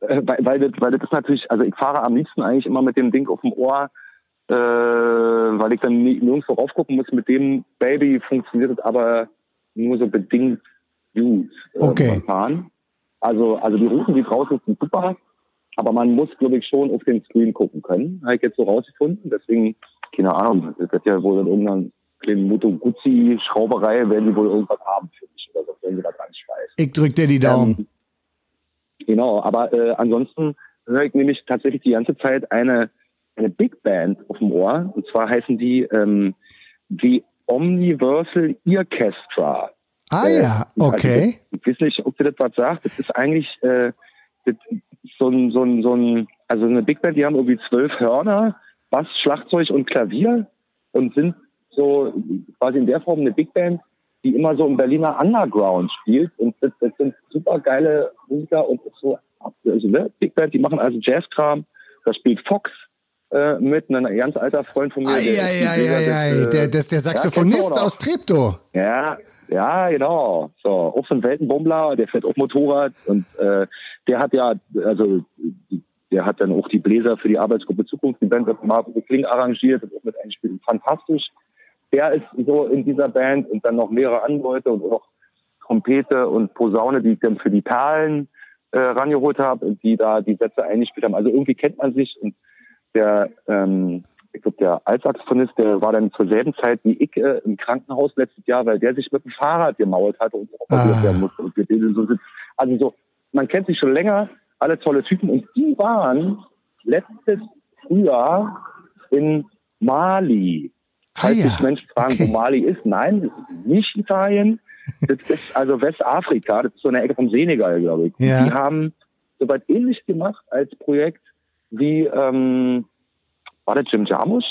äh, weil, weil, das, weil das ist natürlich, also ich fahre am liebsten eigentlich immer mit dem Ding auf dem Ohr, äh, weil ich dann nirgendwo raufgucken muss. Mit dem Baby funktioniert es aber nur so bedingt gut äh, okay. fahren. Also, also die Routen, die draußen sind super, aber man muss, glaube ich, schon auf den Screen gucken können. Habe ich jetzt so rausgefunden. Deswegen, keine Ahnung, das wird ja wohl in irgendeiner kleinen Moto Guzzi Schrauberei, werden die wohl irgendwas haben für mich oder so, wenn sie da dran schweißen. Ich drück dir die Daumen. Ähm, genau, aber äh, ansonsten höre ich nämlich tatsächlich die ganze Zeit eine, eine Big Band auf dem Ohr. Und zwar heißen die ähm, die Omniversal Orchestra. Ah äh, ja, okay. Also, ich weiß nicht, ob dir das was sagt. Das ist eigentlich äh, das so ein, so ein, so ein, also eine Big Band, die haben irgendwie zwölf Hörner, Bass, Schlagzeug und Klavier und sind so quasi in der Form eine Big Band, die immer so im Berliner Underground spielt. Und das, das sind super geile Musiker und so, also ne, Big Band, die machen also Jazzkram. Da spielt Fox äh, mit, ein ganz alter Freund von mir. Ai, der, ai, ai, ai, äh, der, der, der Saxophonist ja, aus Treptow. Ja, ja, genau. So, auch so ein Weltenbummler, der fährt auf Motorrad und äh, der hat ja, also der hat dann auch die Bläser für die Arbeitsgruppe Zukunft, die Band wird Marco Kling arrangiert und auch mit einspielen. Fantastisch. Der ist so in dieser Band und dann noch mehrere Anleute und auch Trompete und Posaune, die ich dann für die Perlen äh, rangeholt habe und die da die Sätze eingespielt haben. Also irgendwie kennt man sich und der ähm, ich glaube, der Altsaxophonist, der war dann zur selben Zeit wie ich äh, im Krankenhaus letztes Jahr, weil der sich mit dem Fahrrad gemault hatte und operiert ah. werden musste. Und wir so sitzen. Also so, man kennt sich schon länger, alle tolle Typen. Und die waren letztes Frühjahr in Mali. Falls ah, ja. sich Menschen fragen, okay. wo Mali ist. Nein, das ist nicht Italien. Das ist also Westafrika. Das ist so eine Ecke vom Senegal, glaube ich. Ja. Die haben soweit ähnlich gemacht als Projekt wie ähm, war der Jim Jarmusch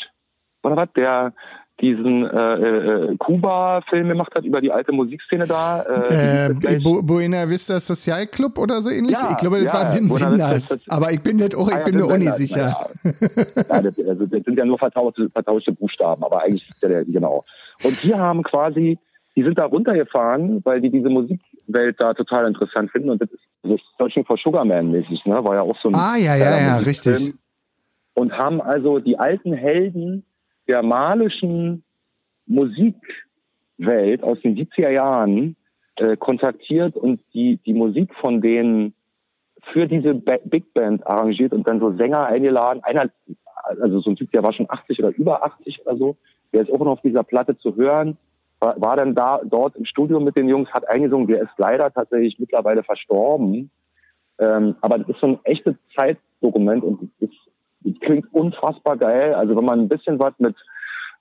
oder was, der diesen äh, äh, Kuba-Film gemacht hat über die alte Musikszene da. Äh, äh, Buena Vista Social Club oder so ähnlich? Ja, ich glaube, das ja, war Win Winders. Aber ich bin nicht, oh, ich ah, ja, bin mir auch nicht sicher. Ja. das, also, das sind ja nur vertauschte, vertauschte Buchstaben, aber eigentlich ist der, der genau. Und die haben quasi, die sind da runtergefahren, weil die diese Musikwelt da total interessant finden und das ist so Searching for Sugarman mäßig, ne? War ja auch so ein Ah ja, ja, ja, richtig und haben also die alten Helden der malischen Musikwelt aus den 70er Jahren äh, kontaktiert und die, die Musik von denen für diese ba Big Band arrangiert und dann so Sänger eingeladen. Einer, also so ein Typ, der war schon 80 oder über 80 oder so, der ist auch noch auf dieser Platte zu hören, war, war dann da dort im Studio mit den Jungs, hat eingesungen, der ist leider tatsächlich mittlerweile verstorben. Ähm, aber das ist so ein echtes Zeitdokument und ist klingt unfassbar geil. Also wenn man ein bisschen was mit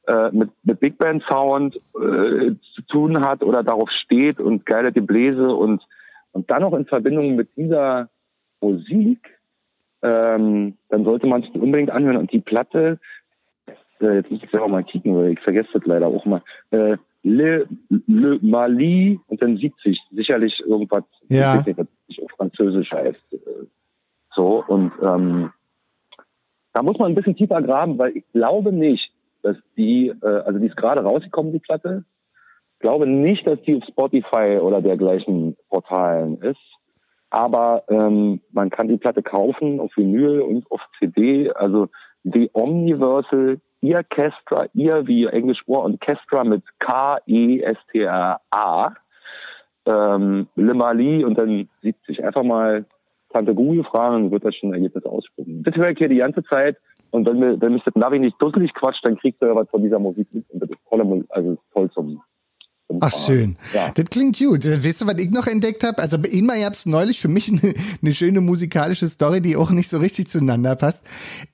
äh, mit, mit Big Band Sound äh, zu tun hat oder darauf steht und geile Gebläse und und dann noch in Verbindung mit dieser Musik, ähm, dann sollte man es unbedingt anhören. Und die Platte, äh, jetzt muss ich selber mal kicken, weil ich vergesse das leider auch mal. Äh, Le, Le Mali und dann 70, sicherlich irgendwas, ja. ich weiß nicht, was auf Französisch heißt. So, und ähm, da muss man ein bisschen tiefer graben, weil ich glaube nicht, dass die, äh, also die ist gerade rausgekommen, die Platte. Ich glaube nicht, dass die auf Spotify oder dergleichen Portalen ist. Aber ähm, man kann die Platte kaufen auf Vinyl und auf CD. Also The Omniversal Orchestra, ihr wie Englisch Ohr und Kestra mit K-E-S-T-R-A. Ähm, Le Mali und dann sieht sich einfach mal Tante Google fragen, wird das schon ein Ergebnis ausspucken. Das höre ich hier die ganze Zeit. Und wenn, mir, wenn mich das Navi nicht dusselig quatscht, dann kriegst du ja was von dieser Musik mit. Und das ist toll, also toll zum, Ach schön. Ja. Das klingt gut. Weißt du, was ich noch entdeckt habe? Also bei Ihnen gab es neulich für mich eine, eine, schöne musikalische Story, die auch nicht so richtig zueinander passt.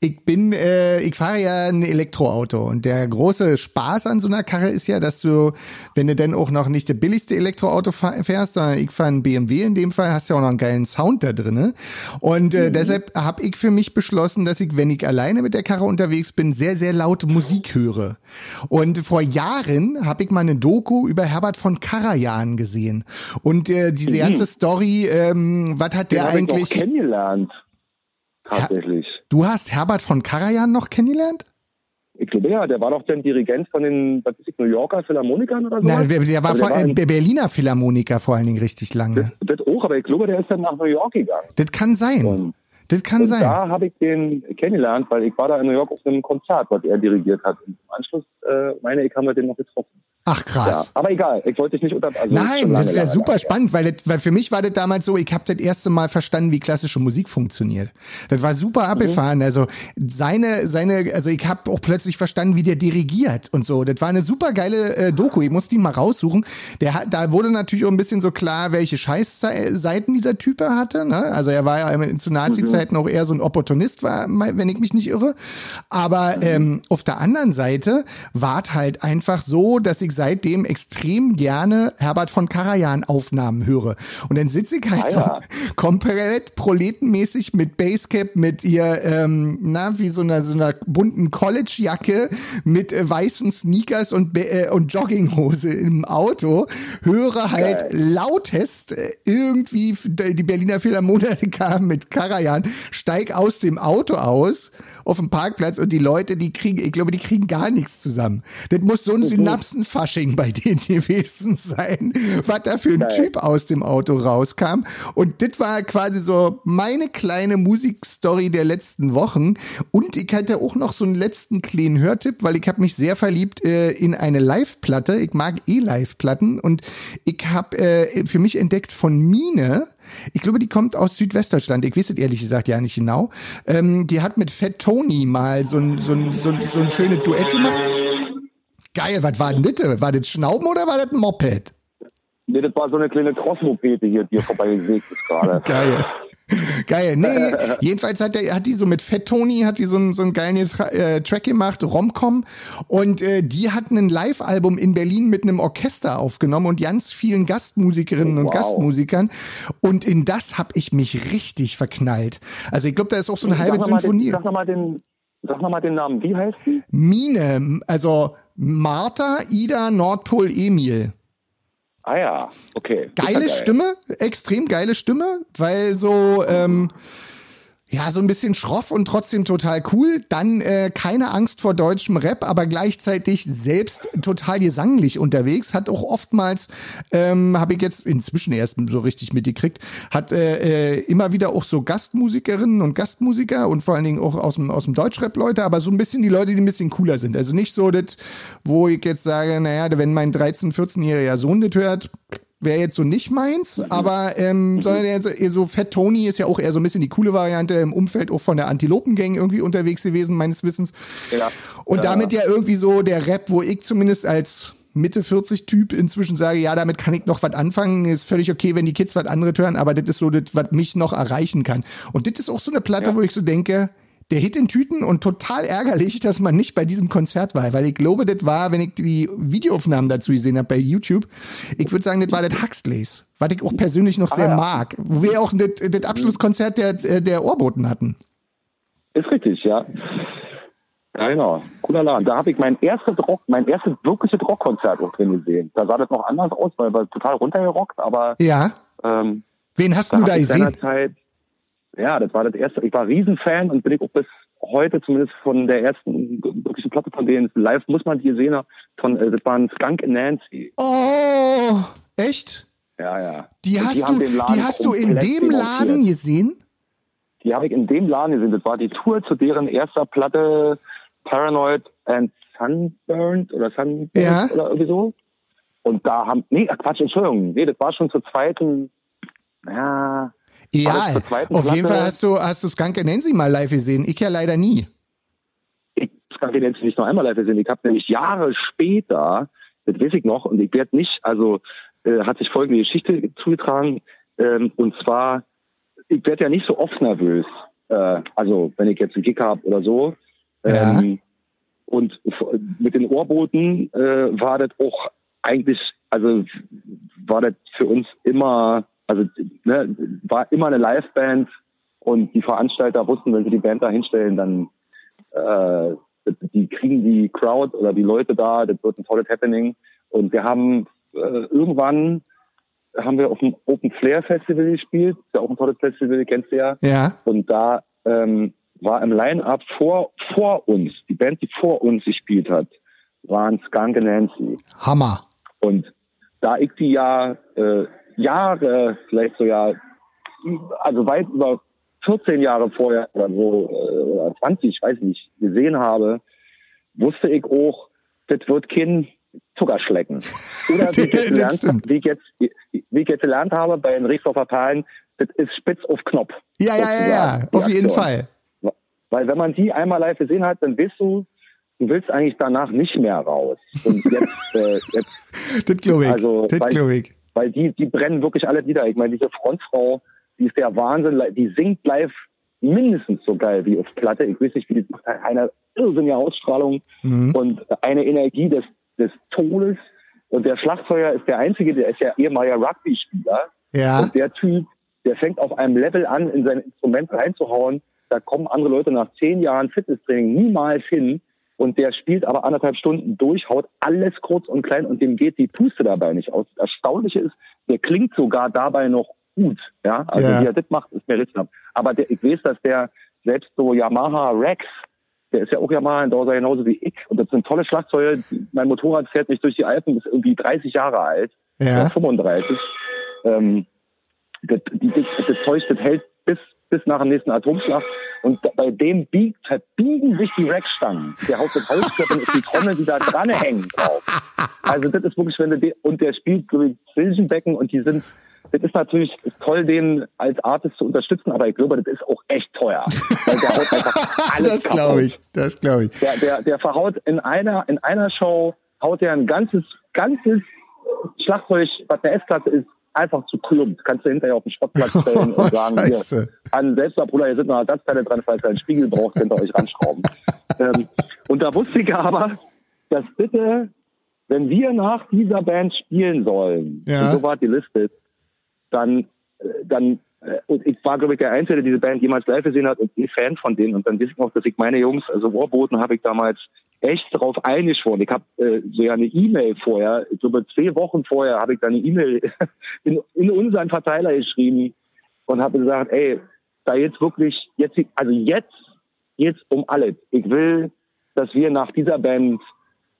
Ich bin, äh, ich fahre ja ein Elektroauto und der große Spaß an so einer Karre ist ja, dass du, wenn du denn auch noch nicht das billigste Elektroauto fährst, sondern ich fahre ein BMW in dem Fall, hast du ja auch noch einen geilen Sound da drinne. Und äh, mhm. deshalb habe ich für mich beschlossen, dass ich, wenn ich alleine mit der Karre unterwegs bin, sehr, sehr laut Musik höre. Und vor Jahren habe ich mal eine Doku über Herbert von Karajan gesehen. Und äh, diese mhm. ganze Story, ähm, was hat der Den eigentlich? Ich auch kennengelernt. Tatsächlich. du hast Herbert von Karajan noch kennengelernt? Ich glaube ja, der war doch dann Dirigent von den, was New Yorker Philharmonikern oder so. Nein, der, der war Also der vor war der Berliner Philharmoniker vor allen Dingen richtig lange. Das auch, aber ich glaube, der ist dann nach New York gegangen. Das kann sein. Und, Das kann sein. da habe ich den kennengelernt, weil ich war da in New York auf einem Konzert, was er dirigiert hat. Und im Anschluss, äh, meine ich, haben wir den noch getroffen. Ach Ja, krass. aber egal, ich wollte dich nicht unter... Also Nein, lange, das ist ja lange, super lange. spannend, weil, das, weil für mich war das damals so, ich habe das erste Mal verstanden, wie klassische Musik funktioniert. Das war super abgefahren. Also seine, seine, also ich habe auch plötzlich verstanden, wie der dirigiert und so. Das war eine super geile äh, Doku. Ich musste ihn mal raussuchen. Der hat, da wurde natürlich auch ein bisschen so klar, welche Scheißseiten dieser Typ hatte. Ne? Also er war ja zu Nazi-Zeiten auch eher so ein Opportunist, war, wenn ich mich nicht irre. Aber ähm, auf der anderen Seite war es halt einfach so, dass ich seitdem extrem gerne Herbert von Karajan Aufnahmen höre. Und dann sitze ich halt Ah, ja. so komplett proletenmäßig mit Basecap, mit ihr, ähm, na, wie so einer, so einer bunten College-Jacke, mit äh, weißen Sneakers und, äh, und Jogginghose im Auto, höre halt Geil. lautest äh, irgendwie die Berliner Philharmoniker mit Karajan, steig aus dem Auto aus auf dem Parkplatz und die Leute, die kriegen, ich glaube, die kriegen gar nichts zusammen. Das muss so ein Synapsenfasching bei denen gewesen sein, was da für ein Geil. Typ aus dem Auto rauskam. Und das war quasi so meine kleine Musikstory der letzten Wochen. Und ich hatte auch noch so einen letzten kleinen Hörtipp, weil ich habe mich sehr verliebt äh, in eine Live-Platte. Ich mag eh Live-Platten und ich habe äh, für mich entdeckt von Mine. Ich glaube, die kommt aus Südwestdeutschland. Ich weiß es ehrlich gesagt ja nicht genau. Ähm, die hat mit Fat Tony mal so ein, so ein, so ein, so ein schönes Duett gemacht. Geil, was war denn das? War das Schnauben oder war das ein Moped? Nee, das war so eine kleine Crossmopete hier, die hier vorbeigesägt ist gerade. Geil. Geil. Nee, jedenfalls hat, der, hat die so mit Fat Tony, hat die so einen, so einen geilen Tra äh, Track gemacht, Romcom. Und äh, die hatten ein Live-Album in Berlin mit einem Orchester aufgenommen und ganz vielen Gastmusikerinnen und Wow. Gastmusikern. Und in das habe ich mich richtig verknallt. Also ich glaube, da ist auch so eine halbe Sag mal den-. Sag nochmal den, sag noch mal den Namen. Wie heißt die? Mine, also Martha, Ida, Nordpol, Emil. Ah ja, okay. Ja geile geil. Stimme, extrem geile Stimme, weil so ähm, ja so ein bisschen schroff und trotzdem total cool. Dann äh, keine Angst vor deutschem Rap, aber gleichzeitig selbst total gesanglich unterwegs. Hat auch oftmals, ähm, habe ich jetzt inzwischen erst so richtig mitgekriegt, hat äh, äh, immer wieder auch so Gastmusikerinnen und Gastmusiker und vor allen Dingen auch aus dem aus dem Deutschrap Leute, aber so ein bisschen die Leute, die ein bisschen cooler sind. Also nicht so das, wo ich jetzt sage, naja, wenn mein 13, 14-jähriger Sohn das hört, wäre jetzt so nicht meins, aber ähm, sondern eher so, eher so Fat Tony ist ja auch eher so ein bisschen die coole Variante im Umfeld auch von der Antilopengang irgendwie unterwegs gewesen, meines Wissens. Ja. Und Ja. damit ja irgendwie so der Rap, wo ich zumindest als Mitte 40 Typ inzwischen sage, ja, damit kann ich noch was anfangen. Ist völlig okay, wenn die Kids was anderes hören, aber das ist so das, was mich noch erreichen kann. Und das ist auch so eine Platte, Ja. wo ich so denke, der Hit in Tüten und total ärgerlich, dass man nicht bei diesem Konzert war, weil ich glaube, das war, wenn ich die Videoaufnahmen dazu gesehen habe bei YouTube, ich würde sagen, das war das Huxleys, was ich auch persönlich noch sehr ja. mag, wo wir auch das, das Abschlusskonzert der, der Ohrboten hatten. Ist richtig, ja. Ja, genau. Cooler Laden. Da habe ich mein erstes Rock, mein erstes wirkliches Rockkonzert auch drin gesehen. Da sah das noch anders aus, weil wir total runtergerockt, aber Ja. ähm, Wen hast da du da gesehen? seinerzeit, ja, das war das erste. Ich war Riesenfan und bin ich auch bis heute zumindest von der ersten wirklichen Platte von denen. Live muss man die gesehen haben. Von, äh, das waren Skunk and Nancy. Oh, echt? Ja, ja. Die Und hast haben du, die hast du in dem Laden gesehen? Die habe ich in dem Laden gesehen. Das war die Tour zu deren erster Platte Paranoid and Sunburned oder Sunburned Ja. oder irgendwie so. Und da haben, nee, Quatsch, Entschuldigung, nee, das war schon zur zweiten, ja, Ja, auf jeden Platte? Fall hast du, hast du Skunk Nancy mal live gesehen. Ich ja leider nie. ich jetzt nicht noch einmal live gesehen. Ich habe nämlich Jahre später, das weiß ich noch, und ich werde nicht, also äh, hat sich folgende Geschichte zugetragen, ähm, und zwar, ich werde ja nicht so oft nervös, äh, also wenn ich jetzt einen Kick habe oder so. Ja. Ähm, und mit den Ohrboten äh, war das auch eigentlich, also war das für uns immer, also ne, war immer eine Liveband und die Veranstalter wussten, wenn sie die Band da hinstellen, dann äh, die kriegen die Crowd oder die Leute da, das wird ein tolles Happening. Und wir haben äh, irgendwann haben wir auf dem Open Flair Festival gespielt, ist ja auch ein tolles Festival, kennst du ja. Ja. Und da ähm, war im Line-Up vor, vor uns, die Band, die vor uns gespielt hat, waren Skunk and Nancy. Hammer. Und da ich die ja äh, Jahre, vielleicht sogar, also weit über 14 Jahre vorher oder so, äh, oder 20, ich weiß nicht, gesehen habe, wusste ich auch, das wird kein Zuckerschlecken. Oder wie ich, jetzt gelernt, wie, ich jetzt, wie ich jetzt gelernt habe bei den Riesdorfer Perlen, das ist spitz auf Knopf. Ja, ja, ja, ja, auf jeden Fall. Weil wenn man die einmal live gesehen hat, dann weißt du, du willst eigentlich danach nicht mehr raus. Und jetzt, äh, jetzt das glaube ich. Also, das glaube ich. Weil die, die brennen wirklich alle wieder. Ich meine, diese Frontfrau, die ist der Wahnsinn, die singt live mindestens so geil wie auf Platte. Ich weiß nicht, wie die macht eine irrsinnige Ausstrahlung mhm. und eine Energie des, des Todes. Und der Schlagzeuger ist der Einzige, der ist ja ehemaliger Rugby-Spieler. Ja. Und der Typ, der fängt auf einem Level an, in sein Instrument reinzuhauen. Da kommen andere Leute nach zehn Jahren Fitnesstraining niemals hin. Und der spielt aber anderthalb Stunden durch, haut alles kurz und klein und dem geht die Puste dabei nicht aus. Das Erstaunliche ist, der klingt sogar dabei noch gut. Ja, also ja. wie er das macht, ist mir Rätsel. Aber der, ich weiß, dass der selbst so Yamaha Rex, der ist ja auch Yamaha in Dauser genauso wie ich. Und das sind tolle Schlagzeuge. Mein Motorrad fährt nicht durch die Alpen, ist irgendwie 30 Jahre alt. Ja. 35. Ähm, das, das, das Zeug, das hält bis, bis nach dem nächsten Atomschlag. Und bei dem biegt, verbiegen sich die Rackstangen. Der haut das Holzklöppel und die Trommel, die da dran hängen drauf. Also das ist wirklich, wenn du den, und der spielt so Silbenbecken und die sind das ist natürlich toll, den als Artist zu unterstützen, aber ich glaube, das ist auch echt teuer. Weil der haut einfach alles Das glaube ich, das glaube ich. Der, der, der verhaut in einer, in einer Show, haut er ein ganzes, ganzes Schlagzeug, was eine S-Klasse ist, einfach zu klumpt. Kannst du hinterher auf den Sportplatz stellen und sagen, Scheiße. hier, an Selbstabholer, hier sind noch Ersatzteile dran, falls ihr einen Spiegel braucht, könnt ihr euch ranschrauben. ähm, und da wusste ich aber, dass bitte, wenn wir nach dieser Band spielen sollen, ja. und so war die Liste, dann, äh, dann äh, und ich war, glaube ich, der Einzige, der diese Band jemals live gesehen hat und ein Fan von denen. Und dann wissen ich auch, dass ich meine Jungs, also Warboten habe ich damals echt darauf eingeschworen. Ich habe äh, so ja eine E-Mail vorher, ich glaube zwei Wochen vorher habe ich da eine E-Mail in, in unseren Verteiler geschrieben und habe gesagt, ey, da jetzt wirklich, jetzt, also jetzt, jetzt um alles. Ich will, dass wir nach dieser Band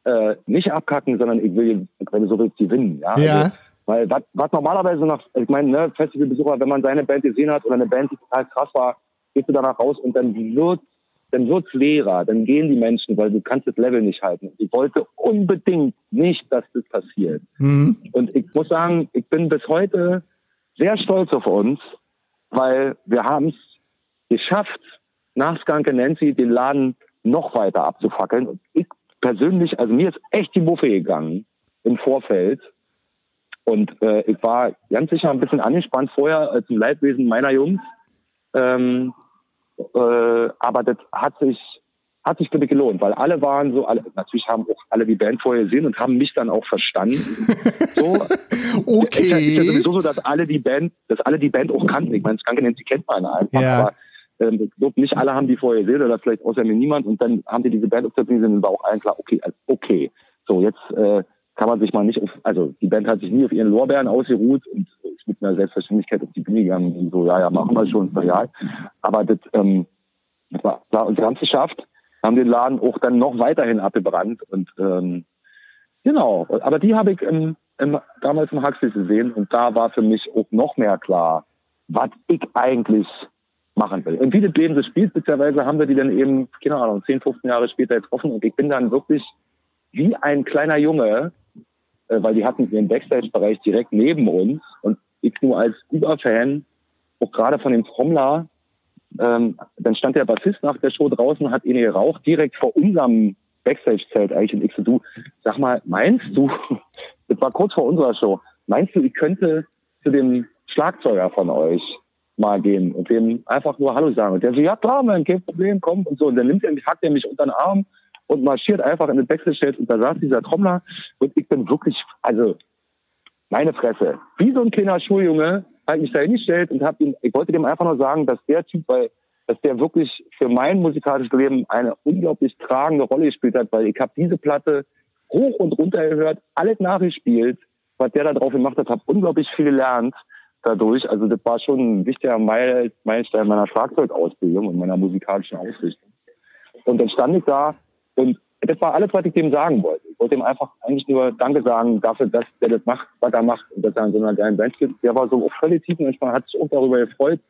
äh, nicht abkacken, sondern ich will, wenn so willst, gewinnen. Ja. ja. Also, weil was, was normalerweise nach, ich meine, ne, Festivalbesucher, wenn man seine Band gesehen hat oder eine Band, die total krass war, gehst du danach raus und dann wird dann wird's leerer, dann gehen die Menschen, weil du kannst das Level nicht halten. Ich wollte unbedingt nicht, dass das passiert. Mhm. Und ich muss sagen, ich bin bis heute sehr stolz auf uns, weil wir haben es geschafft, nach Skanke Nancy den Laden noch weiter abzufackeln. Und ich persönlich, also mir ist echt die Muffe gegangen im Vorfeld. Und äh, ich war ganz sicher ein bisschen angespannt vorher als im Leidwesen meiner Jungs. Ähm, äh, aber das hat sich hat sich bitte gelohnt, weil alle waren so, alle, natürlich haben auch alle die Band vorher gesehen und haben mich dann auch verstanden. So. okay. Ist ja sowieso so, dass alle die Band, dass alle die Band auch kannten. Ich meine, Skanke Nancy kennt man einfach, ja. aber ähm, ich glaube, nicht alle haben die vorher gesehen oder vielleicht außer mir niemand und dann haben die diese Band auf der Bühne und war auch allen klar, okay, also, okay. So, jetzt äh, kann man sich mal nicht auf, also die Band hat sich nie auf ihren Lorbeeren ausgeruht und mit einer Selbstverständlichkeit auf die Bühne gegangen und so, ja, ja, machen wir schon, ja. Aber das, ähm, das war, war, und wir haben es geschafft, haben den Laden auch dann noch weiterhin abgebrannt und ähm, genau, aber die habe ich im, im, damals im Huxley gesehen und da war für mich auch noch mehr klar, was ich eigentlich machen will. Und wie das Leben das spielt, beziehungsweise haben wir die dann eben, keine Ahnung, 10, 15 Jahre später getroffen und ich bin dann wirklich wie ein kleiner Junge äh, weil die hatten ihren Backstage-Bereich direkt neben uns und ich nur als Uber-Fan, auch gerade von dem Trommler, ähm, dann stand der Bassist nach der Show draußen, hat ihn geraucht, direkt vor unserem Backstage-Zelt eigentlich. Und ich so, du, sag mal, meinst du, das war kurz vor unserer Show, meinst du, ich könnte zu dem Schlagzeuger von euch mal gehen und dem einfach nur Hallo sagen? Und der so, ja klar, man, kein Problem, komm und so. Und dann nimmt er mich, hackt er mich unter den Arm und marschiert einfach in den Backstage und da saß dieser Trommler und ich bin wirklich, also meine Fresse, wie so ein kleiner Schuljunge, hat mich da hingestellt und hab ihm, ich wollte dem einfach nur sagen, dass der Typ, weil dass der wirklich für mein musikalisches Leben eine unglaublich tragende Rolle gespielt hat, weil ich habe diese Platte hoch und runter gehört, alles nachgespielt, was der da drauf gemacht hat, habe unglaublich viel gelernt dadurch. Also das war schon ein wichtiger Meil- Meilenstein meiner Schlagzeugausbildung und meiner musikalischen Ausrichtung. Und dann stand ich da und das war alles, was ich dem sagen wollte. Ich wollte ihm einfach eigentlich nur Danke sagen dafür, dass der das macht, was er macht und dass er in so einer geilen Band gibt. Der war so auch völlig tiefenentspannt, hat sich auch darüber gefreut.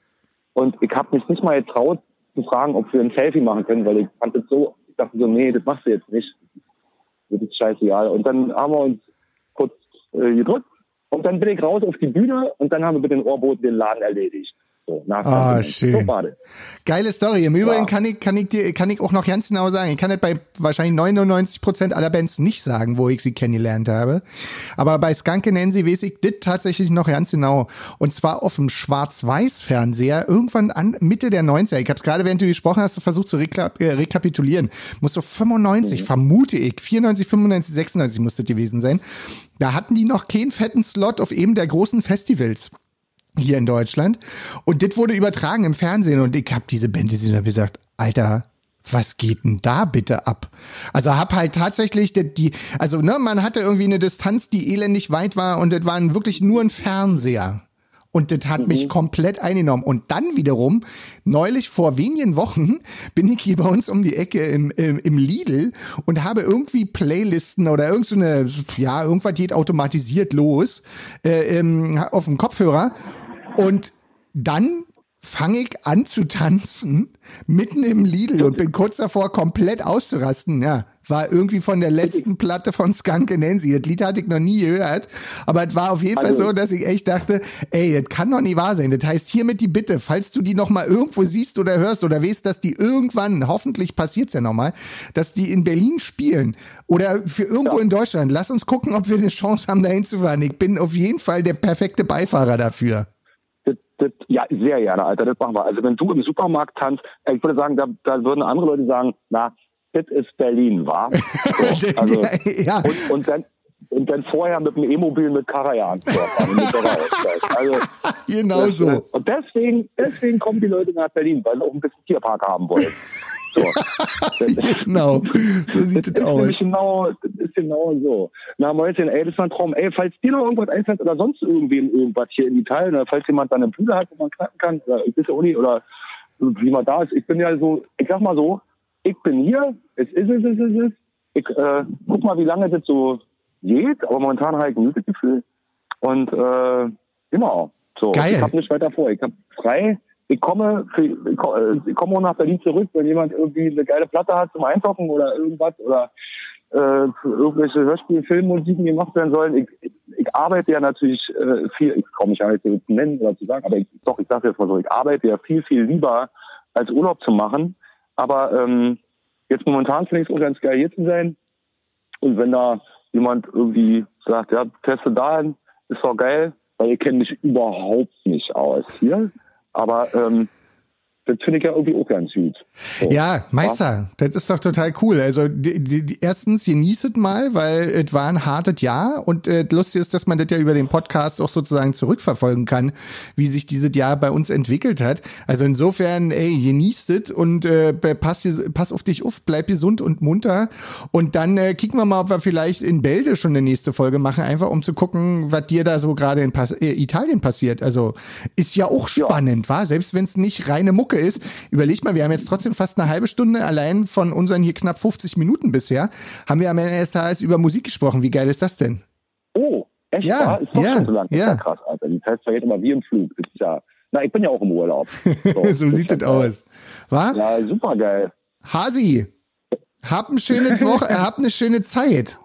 Und ich habe mich nicht mal getraut zu fragen, ob wir ein Selfie machen können, weil ich fand das so, ich dachte so, nee, das machst du jetzt nicht. Das ist scheißegal. Und dann haben wir uns kurz äh, gedrückt und dann bin ich raus auf die Bühne und dann haben wir mit den Ohrboten den Laden erledigt. So, Ah, 20 schön. So. Geile Story. Im Übrigen Ja. kann ich, kann ich dir, kann ich auch noch ganz genau sagen. Ich kann das bei wahrscheinlich 99 Prozent aller Bands nicht sagen, wo ich sie kennengelernt habe. Aber bei Skanke Nancy weiß ich das tatsächlich noch ganz genau. Und zwar auf dem Schwarz-Weiß-Fernseher irgendwann an Mitte der 90er. Ich habe es gerade, während du gesprochen hast, versucht zu rekla äh, rekapitulieren. Muss so 95, vermute ich. 94, 95, 96 muss das gewesen sein. Da hatten die noch keinen fetten Slot auf eben der großen Festivals hier in Deutschland. Und das wurde übertragen im Fernsehen und ich habe diese Band gesehen und hab gesagt, Alter, was geht denn da bitte ab? Also hab halt tatsächlich die, die also ne, man hatte irgendwie eine Distanz, die elendig weit war und das war wirklich nur ein Fernseher. Und das hat mich komplett eingenommen. Und dann wiederum, neulich vor wenigen Wochen, bin ich hier bei uns um die Ecke im, im, im Lidl und habe irgendwie Playlisten oder irgend so eine, ja, irgendwas geht automatisiert los äh, ähm, auf dem Kopfhörer. Und dann fange ich an zu tanzen mitten im Lidl und bin kurz davor komplett auszurasten. Ja, war irgendwie von der letzten Platte von Skunk Nancy. Das Lied hatte ich noch nie gehört, aber es war auf jeden Fall Also- so, dass ich echt dachte, ey, das kann doch nicht wahr sein. Das heißt hiermit die Bitte, falls du die noch mal irgendwo siehst oder hörst oder weißt, dass die irgendwann, hoffentlich passiert's ja noch mal, dass die in Berlin spielen oder für irgendwo in Deutschland, lass uns gucken, ob wir eine Chance haben, da hinzufahren. Ich bin auf jeden Fall der perfekte Beifahrer dafür. Das, ja, sehr gerne, Alter, das machen wir. Also wenn du im Supermarkt tanzt, äh, ich würde sagen, da, da würden andere Leute sagen, na, das ist Berlin, wa? So, also, ja. und, und dann und dann vorher mit dem E-Mobil mit Karajan. Also, Genau das, so. äh, Und deswegen, deswegen kommen die Leute nach Berlin, weil sie auch ein bisschen Tierpark haben wollen. So. Genau, so sieht Das es ist aus. nämlich genau, das ist genau so. Na, Mäuschen, ey, das war ein Traum. Ey, falls dir noch irgendwas einfällt oder sonst irgendwem irgendwas hier in Italien, oder falls jemand dann eine Bude hat, wo man knacken kann, oder ich der Uni, oder wie man da ist. Ich bin ja so, ich sag mal so, ich bin hier, es ist es, es ist es. Ich äh, guck mal, wie lange das so geht, aber momentan habe ich ein gutes Gefühl. Und äh, genau, so. Geil. Ich habe nicht weiter vor. Ich habe frei. Ich komme, ich äh, komme auch nach Berlin zurück, wenn jemand irgendwie eine geile Platte hat zum Einzocken oder irgendwas oder äh, irgendwelche Hörspiel, Filmmusiken gemacht werden sollen. Ich, ich, ich arbeite ja natürlich äh, viel, ich komme nicht so zu nennen oder zu sagen, aber ich, doch, ich sage jetzt mal so, ich arbeite ja viel, viel lieber, als Urlaub zu machen. Aber ähm, jetzt momentan finde ich es auch ganz geil, hier zu sein. Und wenn da jemand irgendwie sagt, ja, teste dahin, ist doch geil, weil ihr kennt mich überhaupt nicht aus hier. Aber ähm, das finde ich ja irgendwie auch ganz gut. So. Ja, Meister, das ist doch total cool. Also die, die, die, erstens genießt es mal, weil es war ein hartes Jahr und äh, lustig ist, dass man das ja über den Podcast auch sozusagen zurückverfolgen kann, wie sich dieses Jahr bei uns entwickelt hat. Also insofern, ey, genießt es und äh, pass, pass auf dich auf, bleib gesund und munter und dann äh, kicken wir mal, ob wir vielleicht in Bälde schon eine nächste Folge machen, einfach um zu gucken, was dir da so gerade in Pas äh, Italien passiert. Also ist ja auch spannend, ja. war? Selbst wenn es nicht reine Mucke ist. Überleg mal, wir haben jetzt trotzdem fast eine halbe Stunde allein von unseren hier knapp 50 Minuten bisher, haben wir am NSHS über Musik gesprochen. Wie geil ist das denn? Oh, echt? Ja, Ist doch ja, schon so lang. Ja. ist ja krass, Alter. Die Zeit vergeht immer wie im Flug. Ist ja, na, ich bin ja auch im Urlaub. So, so sieht das aus. War? Ja, super geil. Hasi, hab eine schöne Woche, hab eine schöne Zeit.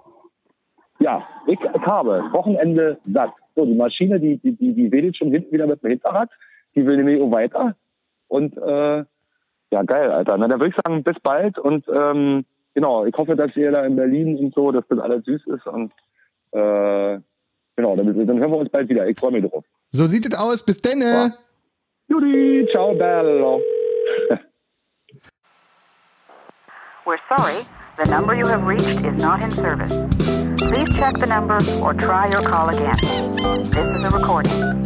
Ja, ich, ich habe Wochenende satt. So, die Maschine, die, die, die, die wedelt schon hinten wieder mit dem Hinterrad. Die will nämlich auch weiter. Und äh, ja, geil, Alter. Na, dann würde ich sagen, bis bald. Und ähm, genau, ich hoffe, dass ihr da in Berlin und so, dass das alles süß ist. Und äh, genau, dann, dann hören wir uns bald wieder. Ich freue mich drauf. So sieht es aus. Bis denne. Ja. Judy, ciao, bello. We're sorry, the number you have reached is not in service. Please check the number or try your call again. This is a recording.